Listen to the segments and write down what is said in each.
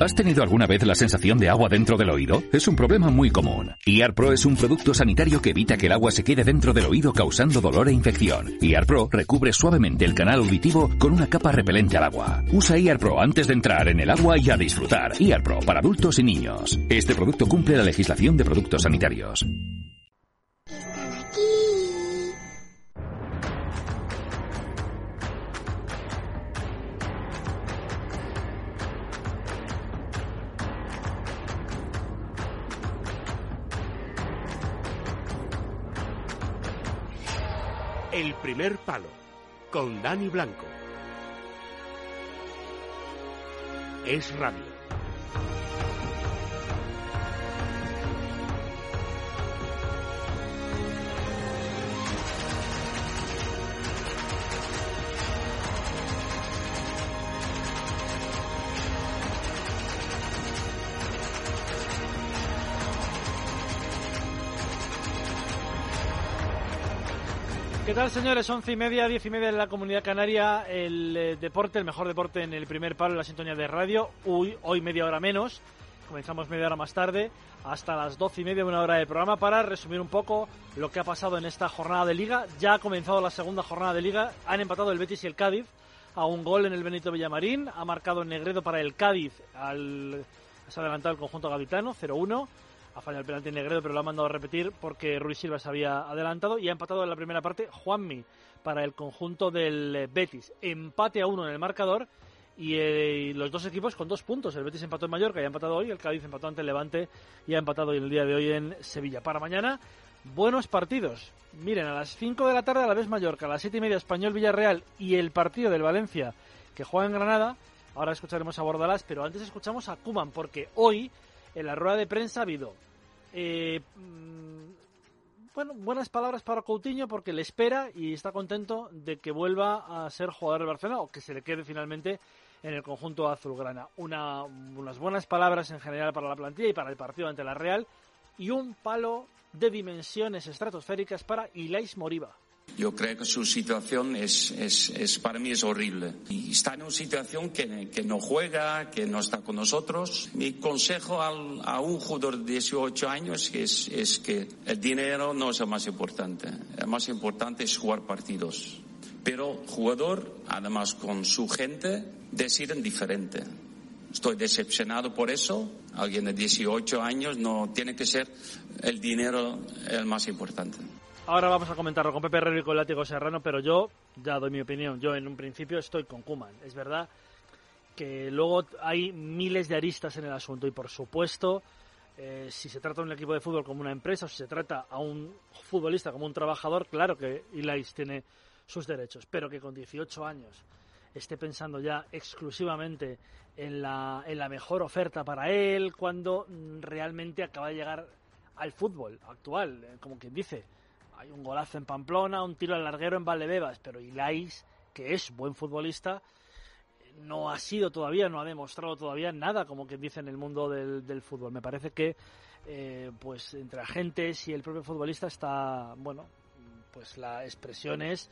¿Has tenido alguna vez la sensación de agua dentro del oído? Es un problema muy común. IAR Pro es un producto sanitario que evita que el agua se quede dentro del oído causando dolor e infección. IAR Pro recubre suavemente el canal auditivo con una capa repelente al agua. Usa IAR Pro antes de entrar en el agua y a disfrutar. IAR Pro para adultos y niños. Este producto cumple la legislación de productos sanitarios. El primer palo con Dani Blanco. Es radio. ¿Qué tal, señores? Once y media, diez y media en la Comunidad Canaria. El eh, deporte, el mejor deporte en el primer palo en la sintonía de radio. Hoy, hoy media hora menos. Comenzamos media hora más tarde, hasta las doce y media, una hora de programa, para resumir un poco lo que ha pasado en esta jornada de Liga. Ya ha comenzado la segunda jornada de Liga. Han empatado el Betis y el Cádiz a un gol en el Benito Villamarín. Ha marcado Negredo para el Cádiz. Al... Se ha adelantado el conjunto gaditano, 0-1 ha fallado el penalti Negredo, pero lo ha mandado a repetir porque Ruiz Silva se había adelantado y ha empatado en la primera parte Juanmi para el conjunto del eh, Betis. Empate a uno en el marcador y eh, los dos equipos con dos puntos. El Betis empató en Mallorca y ha empatado hoy, el Cádiz empató ante el Levante y ha empatado el día de hoy en Sevilla. Para mañana, buenos partidos. Miren, a las 5 de la tarde a la vez Mallorca, a las 7 y media Español Villarreal y el partido del Valencia que juega en Granada. Ahora escucharemos a Bordalás, pero antes escuchamos a Kuman porque hoy en la rueda de prensa ha habido eh, mm, bueno, buenas palabras para Coutinho porque le espera y está contento de que vuelva a ser jugador de Barcelona o que se le quede finalmente en el conjunto azulgrana. Una, unas buenas palabras en general para la plantilla y para el partido ante la Real y un palo de dimensiones estratosféricas para Ilais Moriba. Yo creo que su situación es, es, es, para mí es horrible. Y está en una situación que, que no juega, que no está con nosotros. Mi consejo al, a un jugador de 18 años es, es que el dinero no es lo más importante. Lo más importante es jugar partidos. Pero jugador, además con su gente, deciden diferente. Estoy decepcionado por eso. Alguien de 18 años no tiene que ser el dinero el más importante. Ahora vamos a comentarlo con Pepe Herrero y con Látigo Serrano, pero yo ya doy mi opinión. Yo en un principio estoy con Kuman. Es verdad que luego hay miles de aristas en el asunto y por supuesto eh, si se trata de un equipo de fútbol como una empresa o si se trata a un futbolista como un trabajador, claro que Ilais tiene sus derechos, pero que con 18 años esté pensando ya exclusivamente en la, en la mejor oferta para él cuando realmente acaba de llegar al fútbol actual, eh, como quien dice hay un golazo en Pamplona, un tiro al larguero en Valdebebas, pero Ilais, que es buen futbolista, no ha sido todavía, no ha demostrado todavía nada, como quien dice en el mundo del, fútbol. Me parece que, eh, pues, entre agentes y el propio futbolista está, bueno, pues la expresión es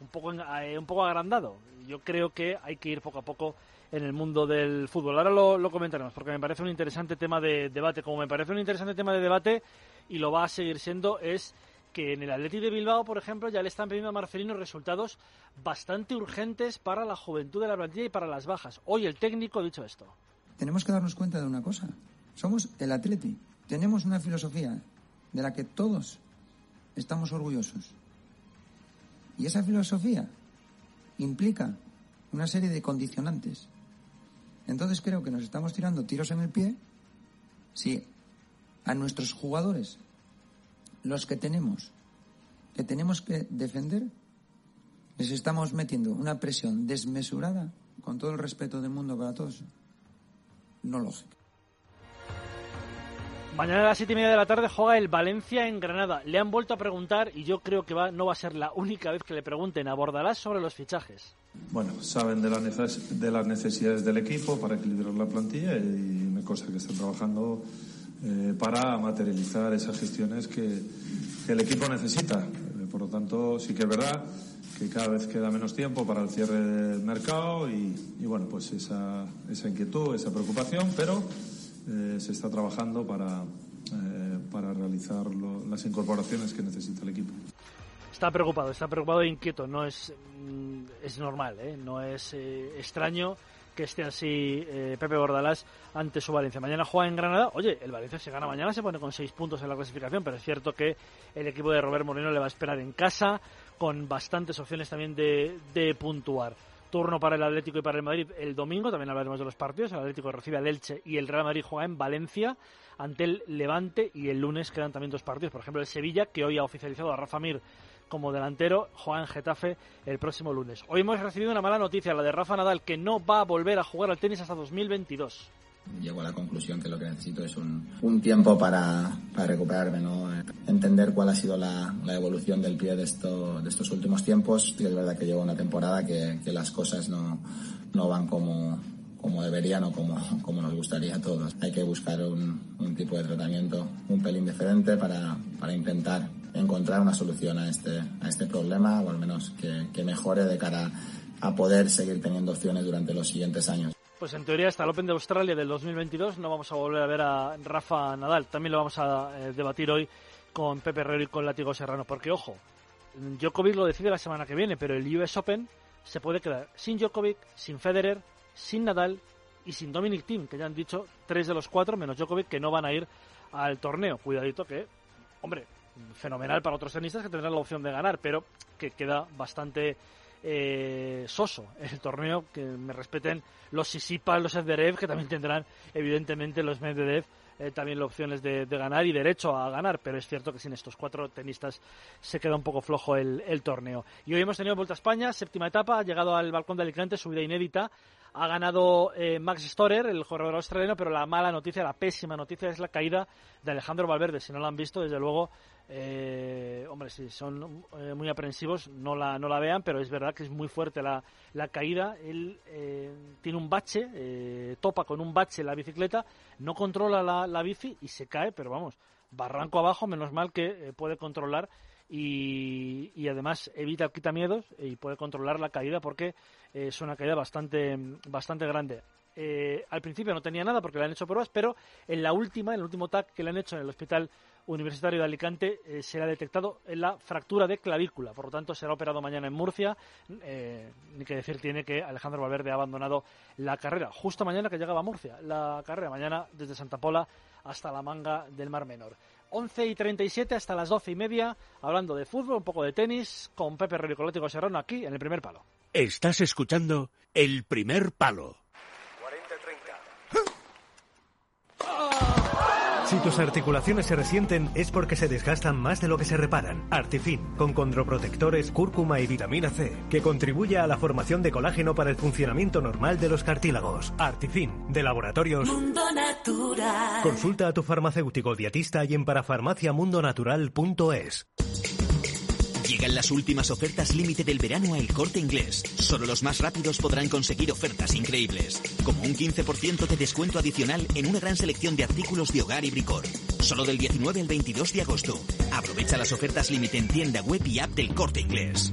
un poco, eh, un poco agrandado. Yo creo que hay que ir poco a poco en el mundo del fútbol. Ahora lo, lo comentaremos, porque me parece un interesante tema de debate. Como me parece un interesante tema de debate, y lo va a seguir siendo, es que en el Athletic de Bilbao, por ejemplo, ya le están pidiendo a Marcelino resultados bastante urgentes para la juventud de la plantilla y para las bajas. Hoy el técnico ha dicho esto. Tenemos que darnos cuenta de una cosa. Somos el Athletic. Tenemos una filosofía de la que todos estamos orgullosos. Y esa filosofía implica una serie de condicionantes. Entonces creo que nos estamos tirando tiros en el pie si a nuestros jugadores los que tenemos, que tenemos que defender, les estamos metiendo una presión desmesurada, con todo el respeto del mundo para todos. no lógica. Mañana a las siete y media de la tarde juega el Valencia en Granada. Le han vuelto a preguntar, y yo creo que va, no va a ser la única vez que le pregunten, abordarás sobre los fichajes. Bueno, saben de, la de las necesidades del equipo para equilibrar la plantilla y una cosa que están trabajando eh, para materializar esas gestiones que, que el equipo necesita. Eh, por lo tanto, sí que es verdad que cada vez queda menos tiempo para el cierre del mercado y, y bueno, pues esa, esa inquietud, esa preocupación, pero eh, se está trabajando para, eh, para realizar las incorporaciones que necesita el equipo. Está preocupado, está preocupado e inquieto. No es, mm, es normal, ¿eh? no es extraño que esté así Pepe Bordalás ante su Valencia. Mañana juega en Granada. Oye, el Valencia se gana mañana, se pone con seis puntos en la clasificación, pero es cierto que el equipo de Robert Moreno le va a esperar en casa, con bastantes opciones también de, de puntuar turno para el Atlético y para el Madrid el domingo, también hablaremos de los partidos, el Atlético recibe al Elche y el Real Madrid juega en Valencia ante el Levante y el lunes quedan también dos partidos, por ejemplo el Sevilla que hoy ha oficializado a Rafa Mir como delantero, juega en Getafe el próximo lunes. Hoy hemos recibido una mala noticia, la de Rafa Nadal, que no va a volver a jugar al tenis hasta 2022 llego a la conclusión que lo que necesito es un, un tiempo para, para, recuperarme, ¿no? entender cuál ha sido la, la evolución del pie de, esto, de estos últimos tiempos. Y es verdad que llevo una temporada que, que las cosas no, no van como, como deberían o como, como nos gustaría a todos. Hay que buscar un, un tipo de tratamiento un pelín diferente para, para intentar encontrar una solución a este, a este problema o al menos que, mejore de cara a poder seguir teniendo opciones durante los siguientes años. Pues en teoría hasta el Open de Australia del 2022 no vamos a volver a ver a Rafa Nadal. También lo vamos a eh, debatir hoy con Pepe Herrero y con Látigo Serrano. Porque, ojo, Djokovic lo decide la semana que viene, pero el US Open se puede quedar sin Djokovic, sin Federer, sin Nadal y sin Dominic Thiem, que ya han dicho tres de los cuatro, menos Djokovic, que no van a ir al torneo. Cuidadito que, hombre, fenomenal para otros tenistas que tendrán la opción de ganar, pero que queda bastante eh, soso el torneo, que me respeten los Sisipas, los Edverev, que también tendrán evidentemente los Medvedev eh, también las opciones de, ganar y derecho a ganar, pero es cierto que sin estos cuatro tenistas se queda un poco flojo el, torneo. Y hoy hemos tenido Vuelta a España, séptima etapa, ha llegado al balcón de Alicante, subida inédita, ha ganado eh, Max Storer, el corredor australiano, pero la mala noticia, la pésima noticia es la caída de Alejandro Valverde. Si no la han visto, desde luego eh, hombre, si son eh, muy aprensivos, no la, no la vean, pero es verdad que es muy fuerte la, la caída. Él eh, tiene un bache, eh, topa con un bache la bicicleta, no controla la, la, bici y se cae, pero vamos, barranco abajo, menos mal que puede controlar y, y, además evita el quitamiedos y puede controlar la caída porque es una caída bastante, bastante grande. al principio no tenía nada porque le han hecho pruebas, pero en la última, en el último TAC que le han hecho en el hospital Universitario de Alicante eh, será detectado en la fractura de clavícula. Por lo tanto, será operado mañana en Murcia. Eh, ni que decir tiene que Alejandro Valverde ha abandonado la carrera. Justo mañana que llegaba a Murcia. La carrera mañana desde Santa Pola hasta la manga del Mar Menor. 11 y 37 hasta las 12 y media, hablando de fútbol, un poco de tenis, con Pepe Ricolético Serrano aquí en el primer palo. Estás escuchando el primer palo. Si tus articulaciones se resienten es porque se desgastan más de lo que se reparan. Artifin, con condroprotectores, cúrcuma y vitamina C, que contribuye a la formación de colágeno para el funcionamiento normal de los cartílagos. Artifin, de laboratorios Mundo Natural. Consulta a tu farmacéutico dietista y en parafarmaciamundonatural.es. Llegan las últimas ofertas límite del verano a El Corte Inglés. Solo los más rápidos podrán conseguir ofertas increíbles, como un 15% de descuento adicional en una gran selección de artículos de hogar y bricor. Solo del 19 al 22 de agosto. Aprovecha las ofertas límite en tienda web y app del Corte Inglés.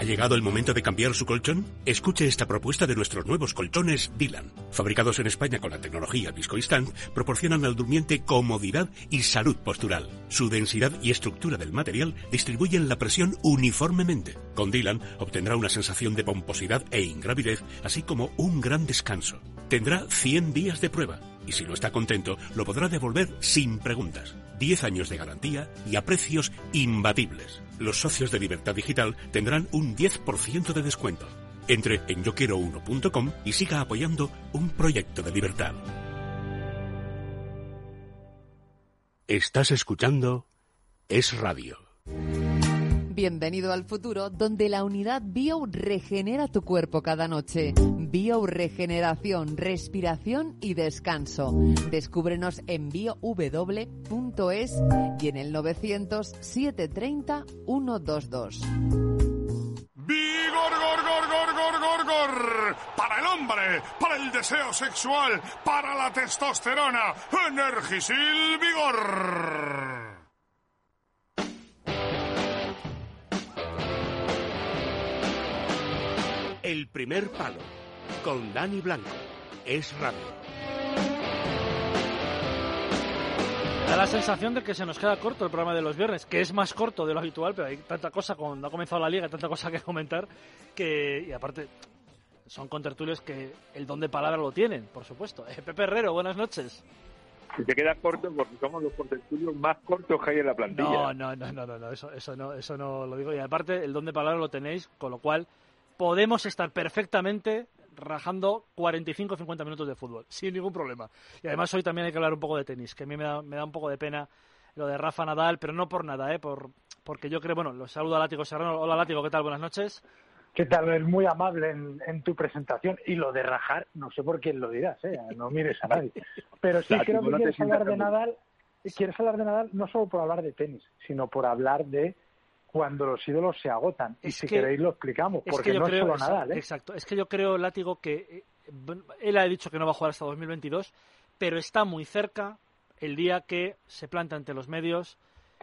¿Ha llegado el momento de cambiar su colchón? Escuche esta propuesta de nuestros nuevos colchones Dylan. Fabricados en España con la tecnología ViscoInstant, proporcionan al durmiente comodidad y salud postural. Su densidad y estructura del material distribuyen la presión uniformemente. Con Dylan obtendrá una sensación de pomposidad e ingravidez, así como un gran descanso. Tendrá 100 días de prueba y si no está contento, lo podrá devolver sin preguntas. 10 años de garantía y a precios imbatibles. Los socios de Libertad Digital tendrán un 10% de descuento. Entre en yoquiero1.com y siga apoyando un proyecto de libertad. Estás escuchando Es Radio. Bienvenido al futuro, donde la unidad Bio regenera tu cuerpo cada noche. Bio Regeneración, respiración y descanso. Descúbrenos en biow.es y en el 900 730 122. ¡Vigor, gor, gor, gor, gor, gor, gor! Para el hombre, para el deseo sexual, para la testosterona. Energisil Vigor. El primer palo con Dani Blanco. Es Radio. Da la sensación de que se nos queda corto el programa de los viernes, que es más corto de lo habitual, pero hay tanta cosa, cuando ha comenzado la liga, tanta cosa que comentar, que, y aparte, son contertulios que el don de palabra lo tienen, por supuesto. Eh, Pepe Herrero, buenas noches. Si te queda corto, porque somos los contertulios más cortos que hay en la plantilla. No, no, no, no, no, no, eso, eso no, eso no lo digo. Y aparte, el don de palabra lo tenéis, con lo cual podemos estar perfectamente rajando 45 o 50 minutos de fútbol, sin ningún problema. Y además hoy también hay que hablar un poco de tenis, que a mí me da, me da un poco de pena lo de Rafa Nadal, pero no por nada, ¿eh? por, porque yo creo, bueno, los saludo a Látigo Serrano. Hola Látigo, ¿qué tal? Buenas noches. ¿Qué tal? Es muy amable en, en, tu presentación. Y lo de rajar, no sé por quién lo dirás, ¿eh? no mires a nadie. Pero sí creo que no quieres hablar de Nadal, quieres hablar de Nadal no solo por hablar de tenis, sino por hablar de cuando los ídolos se agotan. y si queréis lo explicamos, porque no creo, es solo Nadal. ¿eh? Exacto, es que yo creo, Látigo, que eh, él ha dicho que no va a jugar hasta 2022, pero está muy cerca el día que se planta ante los medios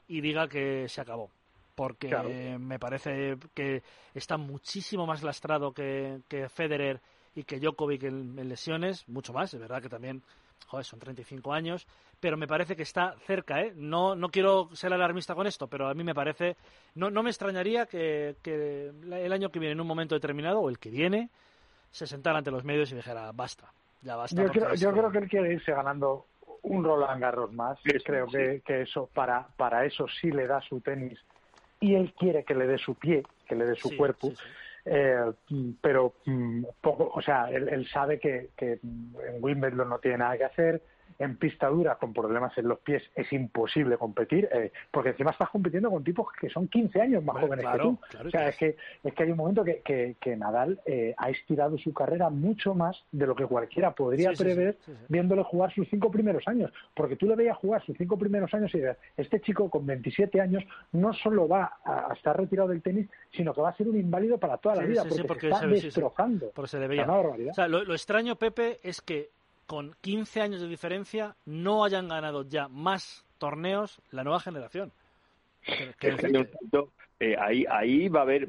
y diga que se acabó. Porque Claro. me parece que está muchísimo más lastrado que, que Federer y que Djokovic en, en lesiones, mucho más, es verdad que también, joder, son 35 años, pero me parece que está cerca, ¿eh? No, no quiero ser alarmista con esto, pero a mí me parece, no, no me extrañaría que, que el año que viene, en un momento determinado, o el que viene, se sentara ante los medios y dijera, basta, ya basta. Yo creo, yo que- creo que él quiere irse ganando un Roland Garros más. Sí, creo sí. Que, que eso para, para eso sí le da su tenis y él quiere que le dé su pie, que le dé su Sí, cuerpo. sí, sí. Eh, pero mm, poco, o sea, él, él sabe que, que en Wimbledon no tiene nada que hacer. En pista dura, con problemas en los pies, es imposible competir, eh, porque encima estás compitiendo con tipos que son 15 años más Bueno, jóvenes claro, que tú. claro o sea, es que, es que hay un momento que, que, que Nadal eh, ha estirado su carrera mucho más de lo que cualquiera podría Sí, prever sí, sí. viéndole jugar sus cinco primeros años. Porque tú le veías jugar sus cinco primeros años y dices, este chico con 27 años no solo va a, a estar retirado del tenis, sino que va a ser un inválido para toda la vida, porque, porque se está destrozando. Porque se le veía. sea, una barbaridad. O sea, lo, lo extraño, Pepe, es que con 15 años de diferencia no hayan ganado ya más torneos la nueva generación. Es que punto, eh, ahí, ahí va a haber,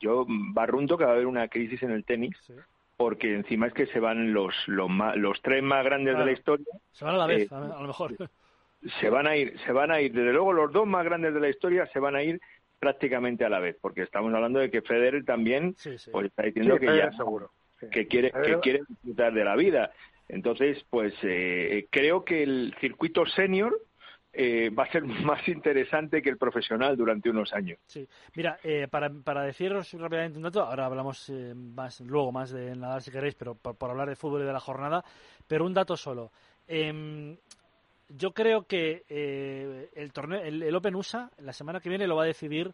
yo barrunto que va a haber una crisis en el tenis, Sí. porque encima es que se van los, los, ma- los tres más grandes de la historia, Se van a la vez, Eh, a, a lo mejor. se van a ir, se van a ir, desde luego los dos más grandes de la historia se van a ir prácticamente a la vez, porque estamos hablando de que Federer también Sí, sí. pues está Sí, diciendo que Federer ya seguro. que quiere que quiere disfrutar de la vida. Entonces, pues eh, creo que el circuito senior eh, va a ser más interesante que el profesional durante unos años. Sí. Mira, eh, para, para deciros rápidamente un dato, ahora hablamos eh, más luego más de Nadal si queréis, pero por, hablar de fútbol y de la jornada, pero un dato solo. Em, yo creo que eh, el torneo, el, el Open USA la semana que viene lo va a decidir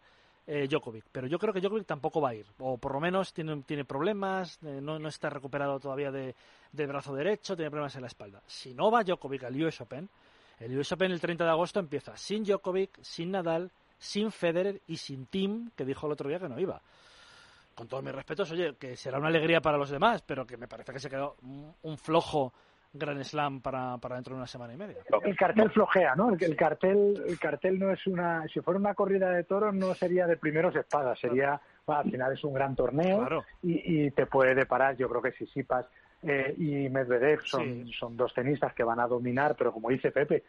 eh, Djokovic, pero yo creo que Djokovic tampoco va a ir, o por lo menos tiene, tiene problemas, eh, no, no está recuperado todavía de, del brazo derecho, tiene problemas en la espalda. Si no va Djokovic al US Open, el US Open el 30 de agosto empieza sin Djokovic, sin Nadal, sin Federer y sin Tim, que dijo el otro día que no iba. Con todos mis respetos, oye, que será una alegría para los demás, pero que me parece que se quedó un, flojo Grand Slam para, para dentro de una semana y media. El cartel flojea, ¿no? El, el cartel, el cartel no es una. Si fuera una corrida de toros, no sería de primeros espadas, sería. bueno, al final es un gran torneo Claro. y, y te puede deparar. Yo creo que Sisipas eh, y Medvedev son, Sí. son dos tenistas que van a dominar, pero como dice Pepe,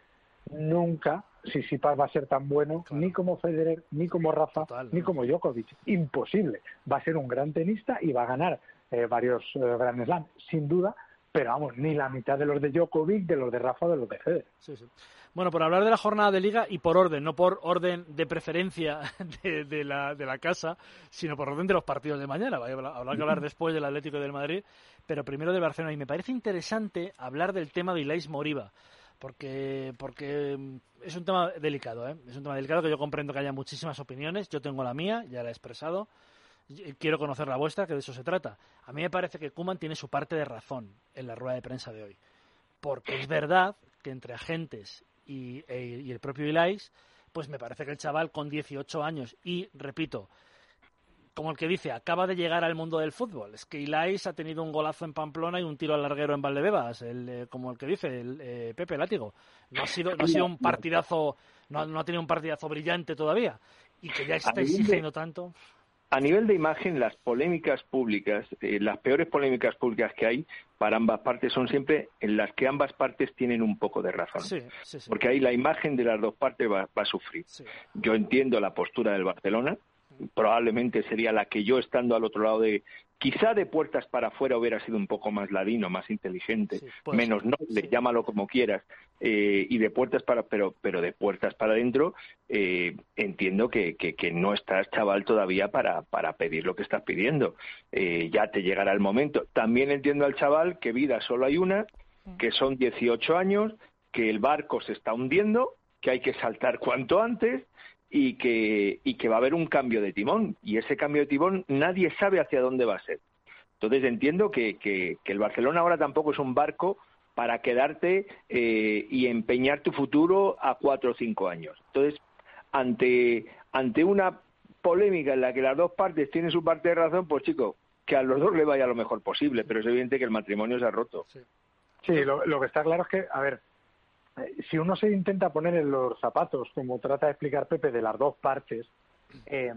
nunca Sisipas va a ser tan bueno Claro. ni como Federer, ni como Rafa, Total, ni ¿no? como Djokovic. Imposible. Va a ser un gran tenista y va a ganar eh, varios eh, Grand Slam, sin duda. Pero vamos, ni la mitad de los de Djokovic, de los de Rafa, de los de Federer. Sí, sí. Bueno, por hablar de la jornada de liga y por orden, no por orden de preferencia de, de la, de la casa, sino por orden de los partidos de mañana. Habrá que hablar después del Atlético y del Madrid, pero primero del Barcelona. Y me parece interesante hablar del tema de Ilais Moriba, porque porque mm, es un tema delicado, ¿eh? Es un tema delicado que yo comprendo que haya muchísimas opiniones. Yo tengo la mía, ya la he expresado. Quiero conocer la vuestra, que de eso se trata. A mí me parece que Kuman tiene su parte de razón en la rueda de prensa de hoy. Porque es verdad que entre agentes y, e, y el propio Ilais, pues me parece que el chaval con 18 años y, repito, como el que dice, acaba de llegar al mundo del fútbol. Es que Ilais ha tenido un golazo en Pamplona y un tiro al larguero en Valdebebas, el, eh, como el que dice, el eh, Pepe Látigo. No ha sido, no ha sido un partidazo, no, no, ha tenido un partidazo brillante todavía. Y que ya está exigiendo tanto. A nivel de imagen, las polémicas públicas, eh, las peores polémicas públicas que hay para ambas partes son siempre en las que ambas partes tienen un poco de razón. Sí, sí, sí. Porque ahí la imagen de las dos partes va, va a sufrir. Yo entiendo la postura del Barcelona, probablemente sería la que yo estando al otro lado de quizá de puertas para afuera hubiera sido un poco más ladino, más inteligente, menos noble, llámalo como quieras, eh, y de puertas para pero pero de puertas para adentro eh, entiendo que, que, que, no estás chaval todavía para para pedir lo que estás pidiendo, eh, ya te llegará el momento. También entiendo al chaval que vida solo hay una, que son 18 años, que el barco se está hundiendo, que hay que saltar cuanto antes y que, y que va a haber un cambio de timón. Y ese cambio de timón nadie sabe hacia dónde va a ser. Entonces entiendo que, que, el Barcelona ahora tampoco es un barco para quedarte eh, y empeñar tu futuro a cuatro o cinco años. Entonces, ante, ante una polémica en la que las dos partes tienen su parte de razón, pues chicos, que a los dos le vaya lo mejor posible, pero es evidente que el matrimonio se ha roto. Sí, lo que está claro es que, a ver, si uno se intenta poner en los zapatos, como trata de explicar Pepe, de las dos partes, eh,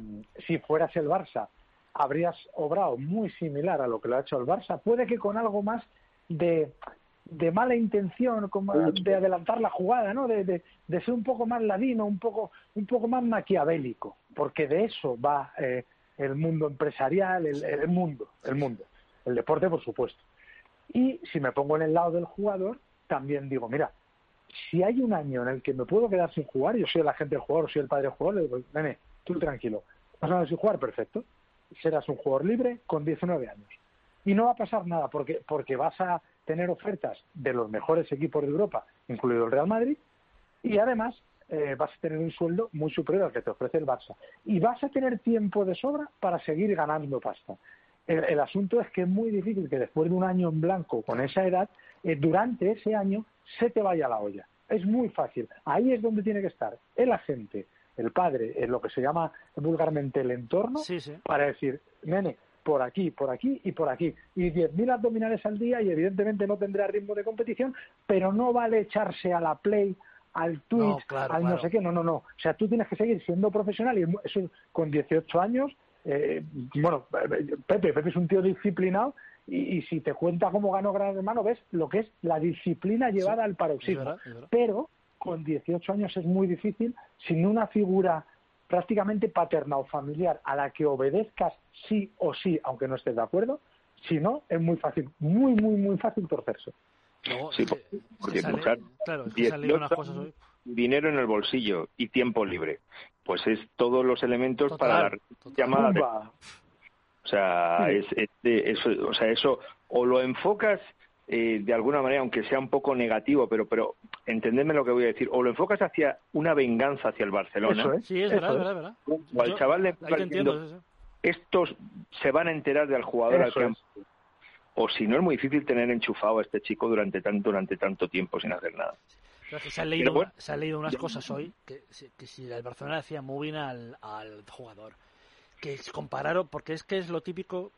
si fueras el Barça, habrías obrado muy similar a lo que lo ha hecho el Barça, puede que con algo más de, de mala intención, como de adelantar la jugada, ¿no? De, de, de, ser un poco más ladino, un poco, un poco más maquiavélico, porque de eso va eh, el mundo empresarial, el, el mundo, el mundo, el deporte, por supuesto. Y si me pongo en el lado del jugador, también digo, mira, si hay un año en el que me puedo quedar sin jugar, yo soy el agente del jugador, soy el padre del jugador, le digo, nene, tú tranquilo, vas a sin jugar, perfecto. Serás un jugador libre con 19 años. Y no va a pasar nada porque, porque vas a tener ofertas de los mejores equipos de Europa, incluido el Real Madrid, y además eh, vas a tener un sueldo muy superior al que te ofrece el Barça. Y vas a tener tiempo de sobra para seguir ganando pasta. El asunto es que es muy difícil que después de un año en blanco con esa edad, eh, durante ese año se te vaya la olla. Es muy fácil. Ahí es donde tiene que estar el agente, el padre, en lo que se llama vulgarmente el entorno, sí, sí. para decir, nene, por aquí, por aquí y por aquí. Y 10.000 abdominales al día y evidentemente no tendrá ritmo de competición, pero no vale echarse a la play, al Twitch, no, claro, al claro. no sé qué, no, no, no. O sea, tú tienes que seguir siendo profesional y eso con 18 años, eh, bueno, Pepe, Pepe es un tío disciplinado y, y, si te cuenta cómo ganó Gran Hermano, ves lo que es la disciplina llevada sí, al paroxismo. Es verdad, es verdad. Pero con 18 años es muy difícil sin una figura prácticamente paterna o familiar a la que obedezcas sí o sí, aunque no estés de acuerdo. Si no, es muy fácil, muy, muy, muy fácil torcerse. No, sí, porque, porque sale, buscar claro, es que salen unas cosas hoy. dinero en el bolsillo y tiempo libre, pues es todos los elementos total, para la total. llamada. O sea, Sí. es, es eso, o sea, eso o lo enfocas eh, de alguna manera, aunque sea un poco negativo, pero, pero entendedme lo que voy a decir, o lo enfocas hacia una venganza hacia el Barcelona, Eso es. Sí, es Eso verdad, es. verdad, verdad. o al Yo- chaval le entiendo, estos se van a enterar del jugador al que es. han o si no es muy difícil tener enchufado a este chico durante tanto durante tanto tiempo sin hacer nada. Pero es que se han leído, bueno, se han leído unas cosas hoy que, si- que si el Barcelona hacía muy bien al, al jugador. Que es compararon, porque es que es lo típico,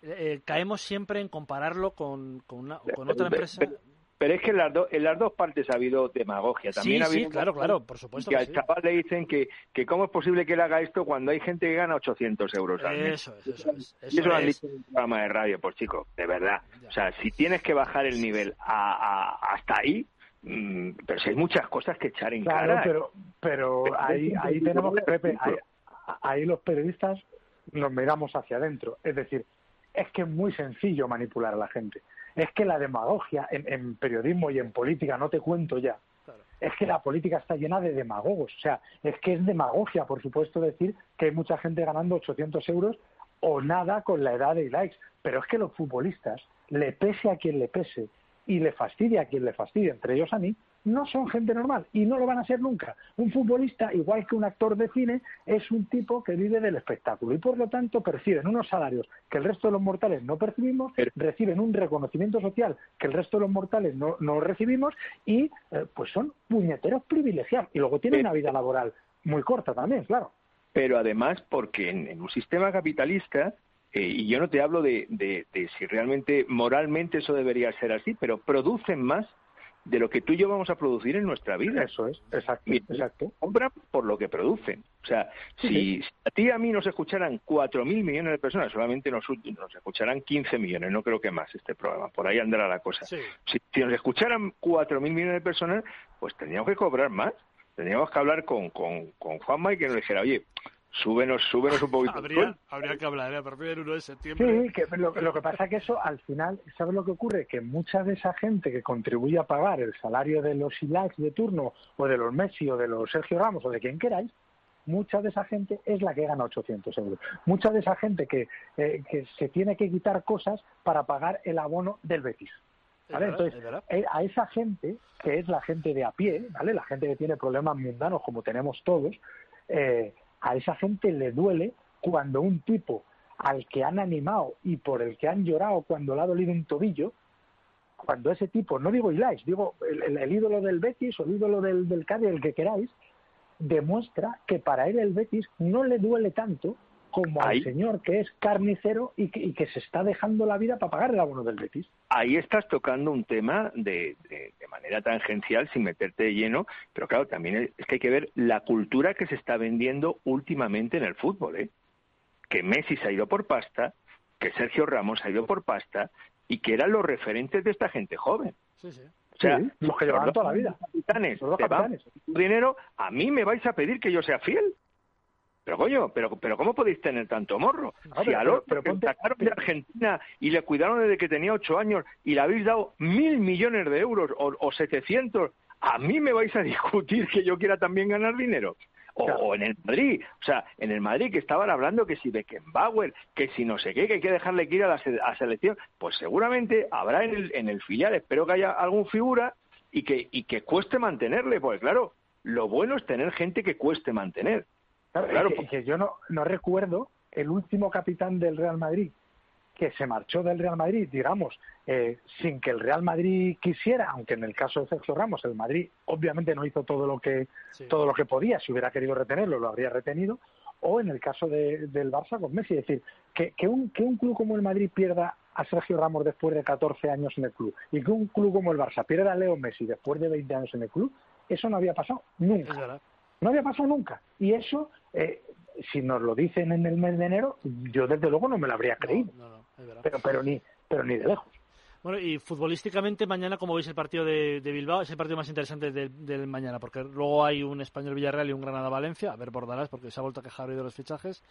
eh, caemos siempre en compararlo con, con, una, con otra empresa. Pero, pero es que en las, do- en las dos partes ha habido demagogia. También Sí, ha sí, habido claro, claro, por supuesto que que al sí. chaval le dicen que, que cómo es posible que él haga esto cuando hay gente que gana 800 euros al mes. Eso es, eso es. Y Eso eso lo han es. dicho en un programa de radio, pues chicos, de verdad. O sea, si tienes que bajar el nivel a, a- hasta ahí, mm, pero si hay muchas cosas que echar en Claro, cara. pero, pero ahí, ahí tenemos que, Pepe, ahí, ahí los periodistas nos miramos hacia adentro. Es decir, es que es muy sencillo manipular a la gente. Es que la demagogia en, en periodismo y en política, no te cuento ya, es que la política está llena de demagogos. O sea, es que es demagogia, por supuesto, decir que hay mucha gente ganando 800 euros o nada con la edad de likes. Pero es que los futbolistas, le pese a quien le pese, y le fastidia a quien le fastidia, entre ellos a mí, no son gente normal y no lo van a ser nunca. Un futbolista, igual que un actor de cine, es un tipo que vive del espectáculo y por lo tanto perciben unos salarios que el resto de los mortales no percibimos, reciben un reconocimiento social que el resto de los mortales no, no recibimos y eh, pues son puñeteros privilegiados y luego tienen una vida laboral muy corta también, claro. Pero además porque en, un sistema capitalista eh, y yo no te hablo de, de, de, si realmente moralmente eso debería ser así, pero producen más de lo que tú y yo vamos a producir en nuestra vida. Eso es, exacto. exacto. Compra por lo que producen. O sea, si, a ti y a mí nos escucharan 4.000 millones de personas, solamente nos, nos escucharán 15 millones, no creo que más este programa, por ahí andará la cosa. Si, si, nos escucharan 4.000 millones de personas, pues tendríamos que cobrar más. Tendríamos que hablar con, con, con Juanma y que nos dijera, oye, súbenos, súbenos un poquito. habría, habría que hablar ¿eh? a partir del 1 de septiembre. Sí, que lo, que pasa es que eso al final, ¿sabes lo que ocurre? Que mucha de esa gente que contribuye a pagar el salario de los Ilax de turno o de los Messi o de los Sergio Ramos o de quien queráis, mucha de esa gente es la que gana 800 euros. Mucha de esa gente que, eh, que se tiene que quitar cosas para pagar el abono del Betis. ¿Vale? Entonces, eh, a esa gente, que es la gente de a pie, ¿vale? La gente que tiene problemas mundanos como tenemos todos, eh, a esa gente le duele cuando un tipo al que han animado y por el que han llorado cuando le ha dolido un tobillo, cuando ese tipo, no digo Ilais, digo el, ídolo del Betis o el ídolo del, del Cádiz, el que queráis, demuestra que para él el Betis no le duele tanto como al señor que es carnicero y que, se está dejando la vida para pagar el abono del Betis. Ahí estás tocando un tema de, de, manera tangencial sin meterte de lleno, pero claro, también es que hay que ver la cultura que se está vendiendo últimamente en el fútbol, ¿eh? que Messi se ha ido por pasta, que Sergio Ramos ha ido por pasta y que eran los referentes de esta gente joven. Sí, sí. O sea, los que llevan toda la vida. Capitanes, los capitanes. dinero, a mí me vais a pedir que yo sea fiel. Pero coño, pero, pero ¿cómo podéis tener tanto morro? si al otro pero, sacaron de Argentina y le cuidaron desde que tenía ocho años y le habéis dado mil millones de euros o, o 700, ¿a mí me vais a discutir que yo quiera también ganar dinero? O, en el Madrid, o sea, en el Madrid que estaban hablando que si Beckenbauer, que si no sé qué, que hay que dejarle que ir a la, selección, pues seguramente habrá en el, en el filial, espero que haya algún figura y que, y que cueste mantenerle, porque claro, lo bueno es tener gente que cueste mantener. Claro, que, yo no, no recuerdo el último capitán del Real Madrid que se marchó del Real Madrid, digamos, eh, sin que el Real Madrid quisiera, aunque en el caso de Sergio Ramos el Madrid obviamente no hizo todo lo que todo lo que podía, si hubiera querido retenerlo lo habría retenido, o en el caso del Barça con Messi, es decir, que, que, un, que un club como el Madrid pierda a Sergio Ramos después de 14 años en el club y que un club como el Barça pierda a Leo Messi después de 20 años en el club, eso no había pasado nunca. No había pasado nunca. Y eso, eh, si nos lo dicen en el mes de enero, yo desde luego no me lo habría creído. pero, pero, ni, pero ni de lejos. Bueno, y futbolísticamente mañana, como veis el partido de, Bilbao, es el partido más interesante del, mañana, porque luego hay un Español-Villarreal y un Granada-Valencia, a ver por Dallas, porque se ha vuelto a quejar hoy de los fichajes,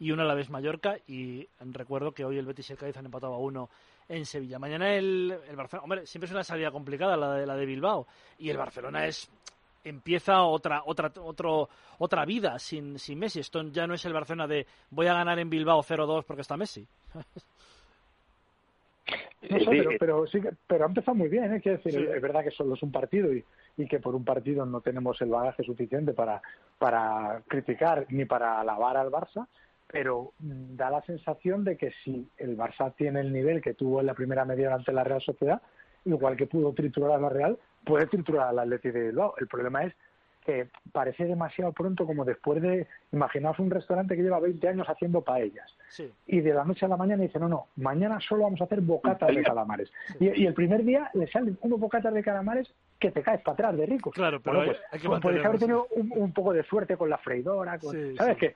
y una a la vez Mallorca, y recuerdo que hoy el Betis y el Cádiz han empatado a uno en Sevilla. Mañana el, el Barcelona, hombre, siempre es una salida complicada la de, la de Bilbao, y el Barcelona es empieza otra otra otro, otra vida sin, sin Messi. Esto ya no es el Barcelona de voy a ganar en Bilbao 0-2 porque está Messi. pero, pero, sí, pero ha empezado muy bien, ¿eh? Quiero decir, es verdad que solo es un partido y, y que por un partido no tenemos el bagaje suficiente para, para criticar ni para alabar al Barça, pero mm, da la sensación de que si el Barça tiene el nivel que tuvo en la primera media ante la Real Sociedad, igual que pudo triturar a la Real, puede triturar al Atleti de Bilbao. El problema es que parece demasiado pronto como después de, imaginaos un restaurante que lleva 20 años haciendo paellas y de la noche a la mañana dice, no, no, mañana solo vamos a hacer bocatas de calamares. Y, el primer día le salen unos bocatas de calamares que te caes para atrás de rico. Claro, pero pues, hay, que podéis haber tenido un, poco de suerte con la freidora, ¿sabes qué?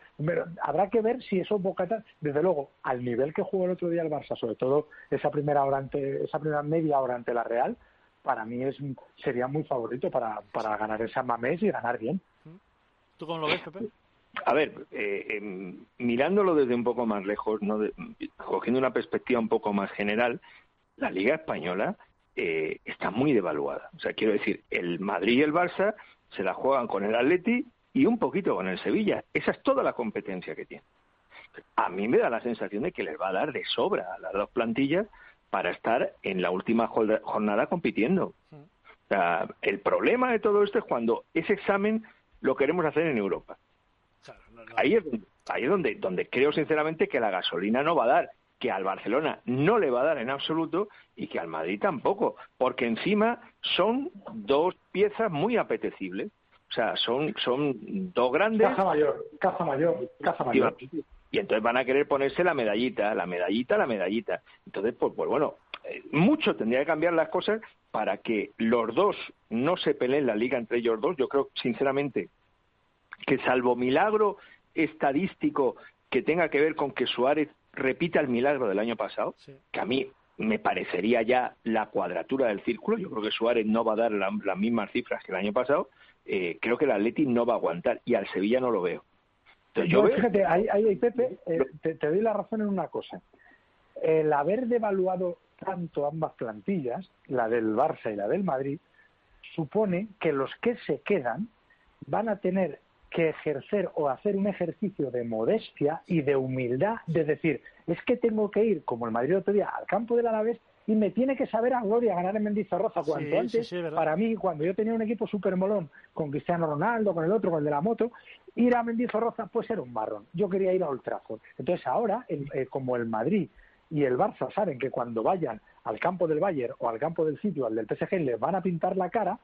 habrá que ver si esos bocatas, desde luego, al nivel que jugó el otro día el Barça, sobre todo esa primera hora ante, esa primera media hora ante la Real, para mí es sería muy favorito para, para ganar esa mamés y ganar bien. ¿Tú cómo lo ves, Pepe? A ver, eh, em, mirándolo desde un poco más lejos, no cogiendo una perspectiva un poco más general, la Liga Española eh, está muy devaluada. O sea, quiero decir, el Madrid y el Barça se la juegan con el Atleti y un poquito con el Sevilla. Esa es toda la competencia que tiene. A mí me da la sensación de que les va a dar de sobra a las dos plantillas para estar en la última jornada compitiendo. O sea, el problema de todo esto es cuando ese examen lo queremos hacer en Europa. Ahí es, ahí es donde, donde creo sinceramente que la gasolina no va a dar, que al Barcelona no le va a dar en absoluto y que al Madrid tampoco, porque encima son dos piezas muy apetecibles. O sea, son, son dos grandes. Caja mayor, caja mayor, caja mayor. Y entonces van a querer ponerse la medallita, la medallita, la medallita. Entonces, pues, pues bueno, eh, mucho tendría que cambiar las cosas para que los dos no se peleen la liga entre ellos dos. Yo creo, sinceramente, que salvo milagro estadístico que tenga que ver con que Suárez repita el milagro del año pasado, que a mí me parecería ya la cuadratura del círculo. Yo creo que Suárez no va a dar las mismas cifras que el año pasado. Eh, creo que el Atleti no va a aguantar y al Sevilla no lo veo. Yo, fíjate, ahí, ahí Pepe, eh, te, doy la razón en una cosa. El haber devaluado tanto ambas plantillas, la del Barça y la del Madrid, supone que los que se quedan van a tener que ejercer o hacer un ejercicio de modestia y de humildad, de decir, es que tengo que ir, como el Madrid otro día, al campo del Alavés y me tiene que saber a gloria ganar en Mendizorroza cuanto antes. para mí, cuando yo tenía un equipo súper molón con Cristiano Ronaldo, con el otro, con el de la moto, ir a Mendizorroza pues era un marrón. Yo quería ir a Old Trafford. Entonces ahora, eh, como el Madrid y el Barça saben que cuando vayan al campo del Bayern o al campo del sitio, al del PSG, les van a pintar la cara,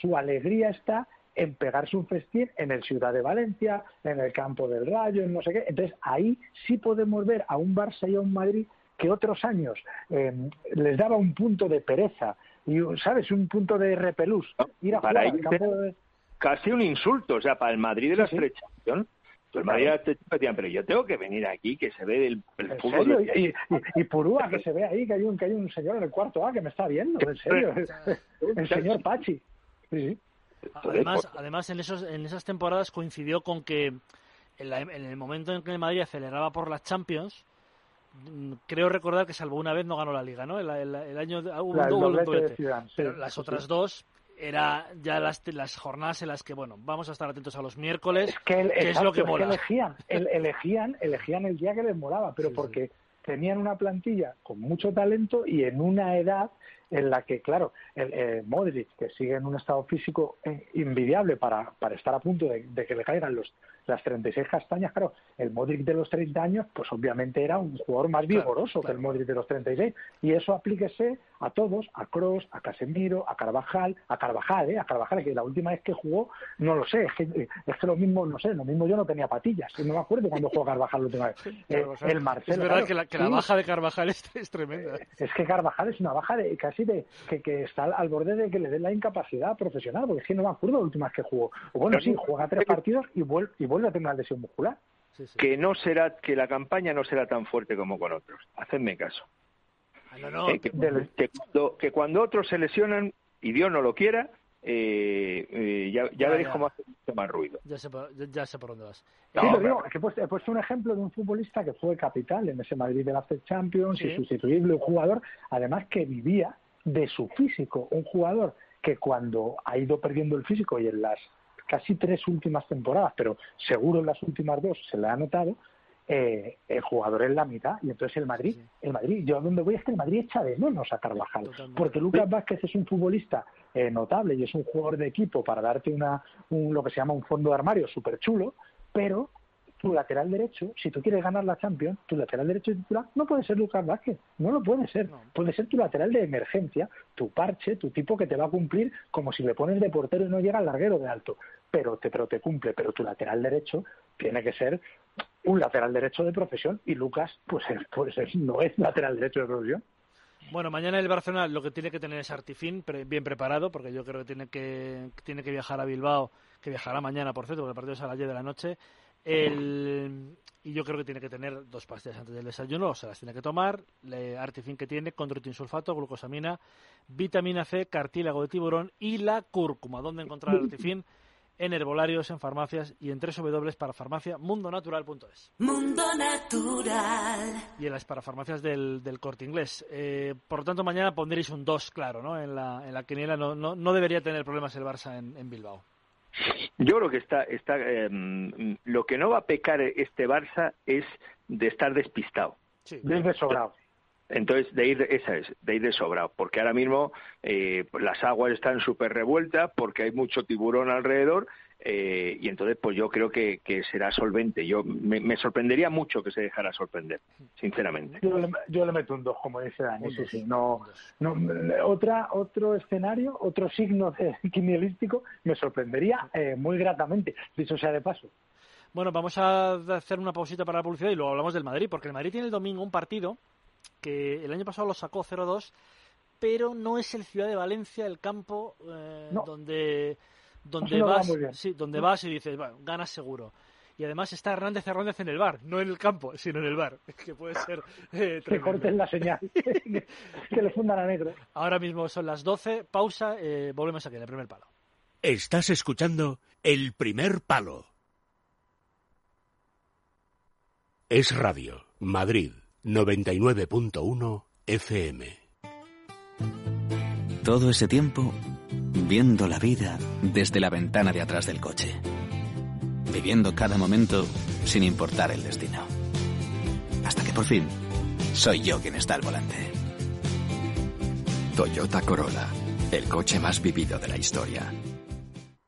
su alegría está en pegarse un festín en el Ciudad de Valencia, en el campo del Rayo, en no sé qué. Entonces ahí sí podemos ver a un Barça y a un Madrid que otros años eh, les daba un punto de pereza y, ¿sabes? Un punto de repelús. Ir a jugar al campo de... Casi un insulto, o sea, para el Madrid de la sí, el Madrid pero yo tengo que venir aquí, que se ve el, fútbol. Y, y, Purúa, que se ve ahí, que hay, un, que hay un señor en el cuarto A que me está viendo, en serio. el señor Pachi. Sí, sí. Además, además en, esos, en esas temporadas coincidió con que en, el momento en que el Madrid aceleraba por las Champions, creo recordar que salvo una vez no ganó la liga, ¿no? El, año hubo pero las otras dos era ya las, las jornadas en las que bueno vamos a estar atentos a los miércoles es que, es lo que mola. elegían elegían elegían el día que les molaba pero porque tenían una plantilla con mucho talento y en una edad en la que, claro, el, eh, Modric, que sigue en un estado físico eh, invidiable para, para estar a punto de, de, que le caigan los, las 36 castañas, claro, el Modric de los 30 años, pues obviamente era un jugador más vigoroso que el Modric de los 36. Y eso aplíquese a todos, a Cross, a Casemiro, a Carvajal, a Carvajal, ¿eh? A Carvajal, que la última vez que jugó, no lo sé, es que, es que lo mismo, no sé, lo mismo yo no tenía patillas, no me acuerdo cuando jugó Carvajal la última vez. Eh, el Marcelo. Es verdad que, la, que la, baja de Carvajal es, tremenda. Es que Carvajal es una baja de casi de que, que está al borde de que le den la incapacidad profesional, porque es que no me acuerdo la última vez que jugó. O bueno, sí, juega tres partidos y vuelve, y vuelve a tener una lesión muscular. Que no será, que la campaña no será tan fuerte como con otros. Hacedme caso. Ah, eh, que, cuando, otros se lesionan y Dios no lo quiera, eh, eh, ya, ya, veréis cómo hace más ruido. Ya sé, por, ya sé por dónde vas. he, puesto, un ejemplo de un futbolista que fue capital en ese Madrid de la Champions y sustituible, un jugador, además que vivía de su físico, un jugador que cuando ha ido perdiendo el físico y en las casi tres últimas temporadas, pero seguro en las últimas dos se le ha notado, eh, el jugador en la mitad. Y entonces el Madrid, el Madrid, yo a donde voy es que el Madrid echa de menos a Carvajal, porque Lucas Vázquez es un futbolista eh, notable y es un jugador de equipo para darte una, un, lo que se llama un fondo de armario súper chulo, pero tu lateral derecho, si tú quieres ganar la Champions, tu lateral derecho titular no puede ser Lucas Vázquez, no lo puede ser. Puede ser tu lateral de emergencia, tu parche, tu tipo que te va a cumplir como si le pones de portero y no llega al larguero de alto, pero te, pero te cumple. Pero tu lateral derecho tiene que ser un lateral derecho de profesión y Lucas, pues, pues no es lateral derecho de profesión. Bueno, mañana el Barcelona lo que tiene que tener es Artifin bien preparado, porque yo creo que tiene que, tiene que viajar a Bilbao, que viajará mañana, por cierto, porque el partido es a las 10 de la noche. El, y yo creo que tiene que tener dos pastillas antes del desayuno, o sea, las tiene que tomar. Le, Artifin que tiene, sulfato, glucosamina, vitamina C, cartílago de tiburón y la cúrcuma. ¿Dónde encontrar Artifin? En herbolarios, en farmacias y en tres W para farmacia mundonatural.es. Mundo Natural. Y en las parafarmacias del, del corte inglés. Eh, por lo tanto, mañana pondréis un 2, claro, ¿no? En la, en la quiniela no, no, no debería tener problemas el Barça en, en Bilbao. Yo creo que está, está eh, lo que no va a pecar este Barça es de estar despistado. Sí, desde sobrado. Entonces, de ir, esa es, de ir de sobrado, porque ahora mismo eh, las aguas están súper revueltas, porque hay mucho tiburón alrededor, eh, y entonces pues yo creo que, será solvente. Yo me, sorprendería mucho que se dejara sorprender, sinceramente. Yo le, meto un dos, como dice Dani, sí, sí. No, no, otra, otro escenario, otro signo quinielístico me sorprendería eh, muy gratamente, dicho sea de paso. Bueno, vamos a hacer una pausita para la publicidad y luego hablamos del Madrid, porque el Madrid tiene el domingo un partido que el año pasado lo sacó 0-2, pero no es el Ciudad de Valencia el campo eh, donde donde vas, sí, donde vas y dices, bueno, ganas seguro. Y además está Hernández Hernández en el bar, no en el campo, sino en el bar, que puede ser eh, que corten la señal, que le fundan a negro. Ahora mismo son las 12, pausa, eh, volvemos aquí en el primer palo. Estás escuchando El Primer Palo. Es Radio, Madrid, 99.1 FM. Todo ese tiempo viendo la vida desde la ventana de atrás del coche. Viviendo cada momento sin importar el destino. Hasta que por fin soy yo quien está al volante. Toyota Corolla, el coche más vivido de la historia.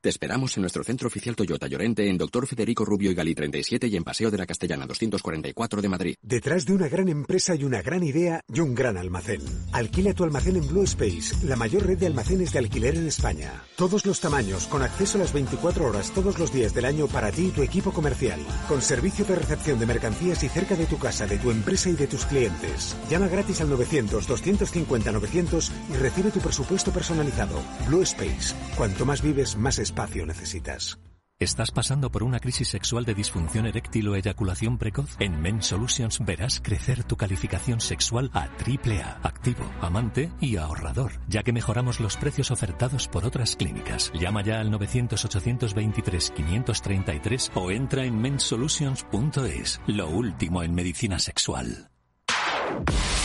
Te esperamos en nuestro centro oficial Toyota Llorente en Doctor Federico Rubio y Gali 37 y en Paseo de la Castellana 244 de Madrid. Detrás de una gran empresa y una gran idea y un gran almacén. Alquila tu almacén en Blue Space, la mayor red de almacenes de alquiler en España. Todos los tamaños, con acceso a las 24 horas todos los días del año para ti y tu equipo comercial. Con servicio de recepción de mercancías y cerca de tu casa, de tu empresa y de tus clientes. Llama gratis al 900-250-900 y recibe tu presupuesto personalizado. Blue Space. Cuanto más vives, más espacio necesitas. ¿Estás pasando por una crisis sexual de disfunción eréctil o eyaculación precoz? En Men Solutions verás crecer tu calificación sexual a AAA, activo, amante y ahorrador, ya que mejoramos los precios ofertados por otras clínicas. Llama ya al 900-823-533 o entra en mensolutions.es, lo último en medicina sexual.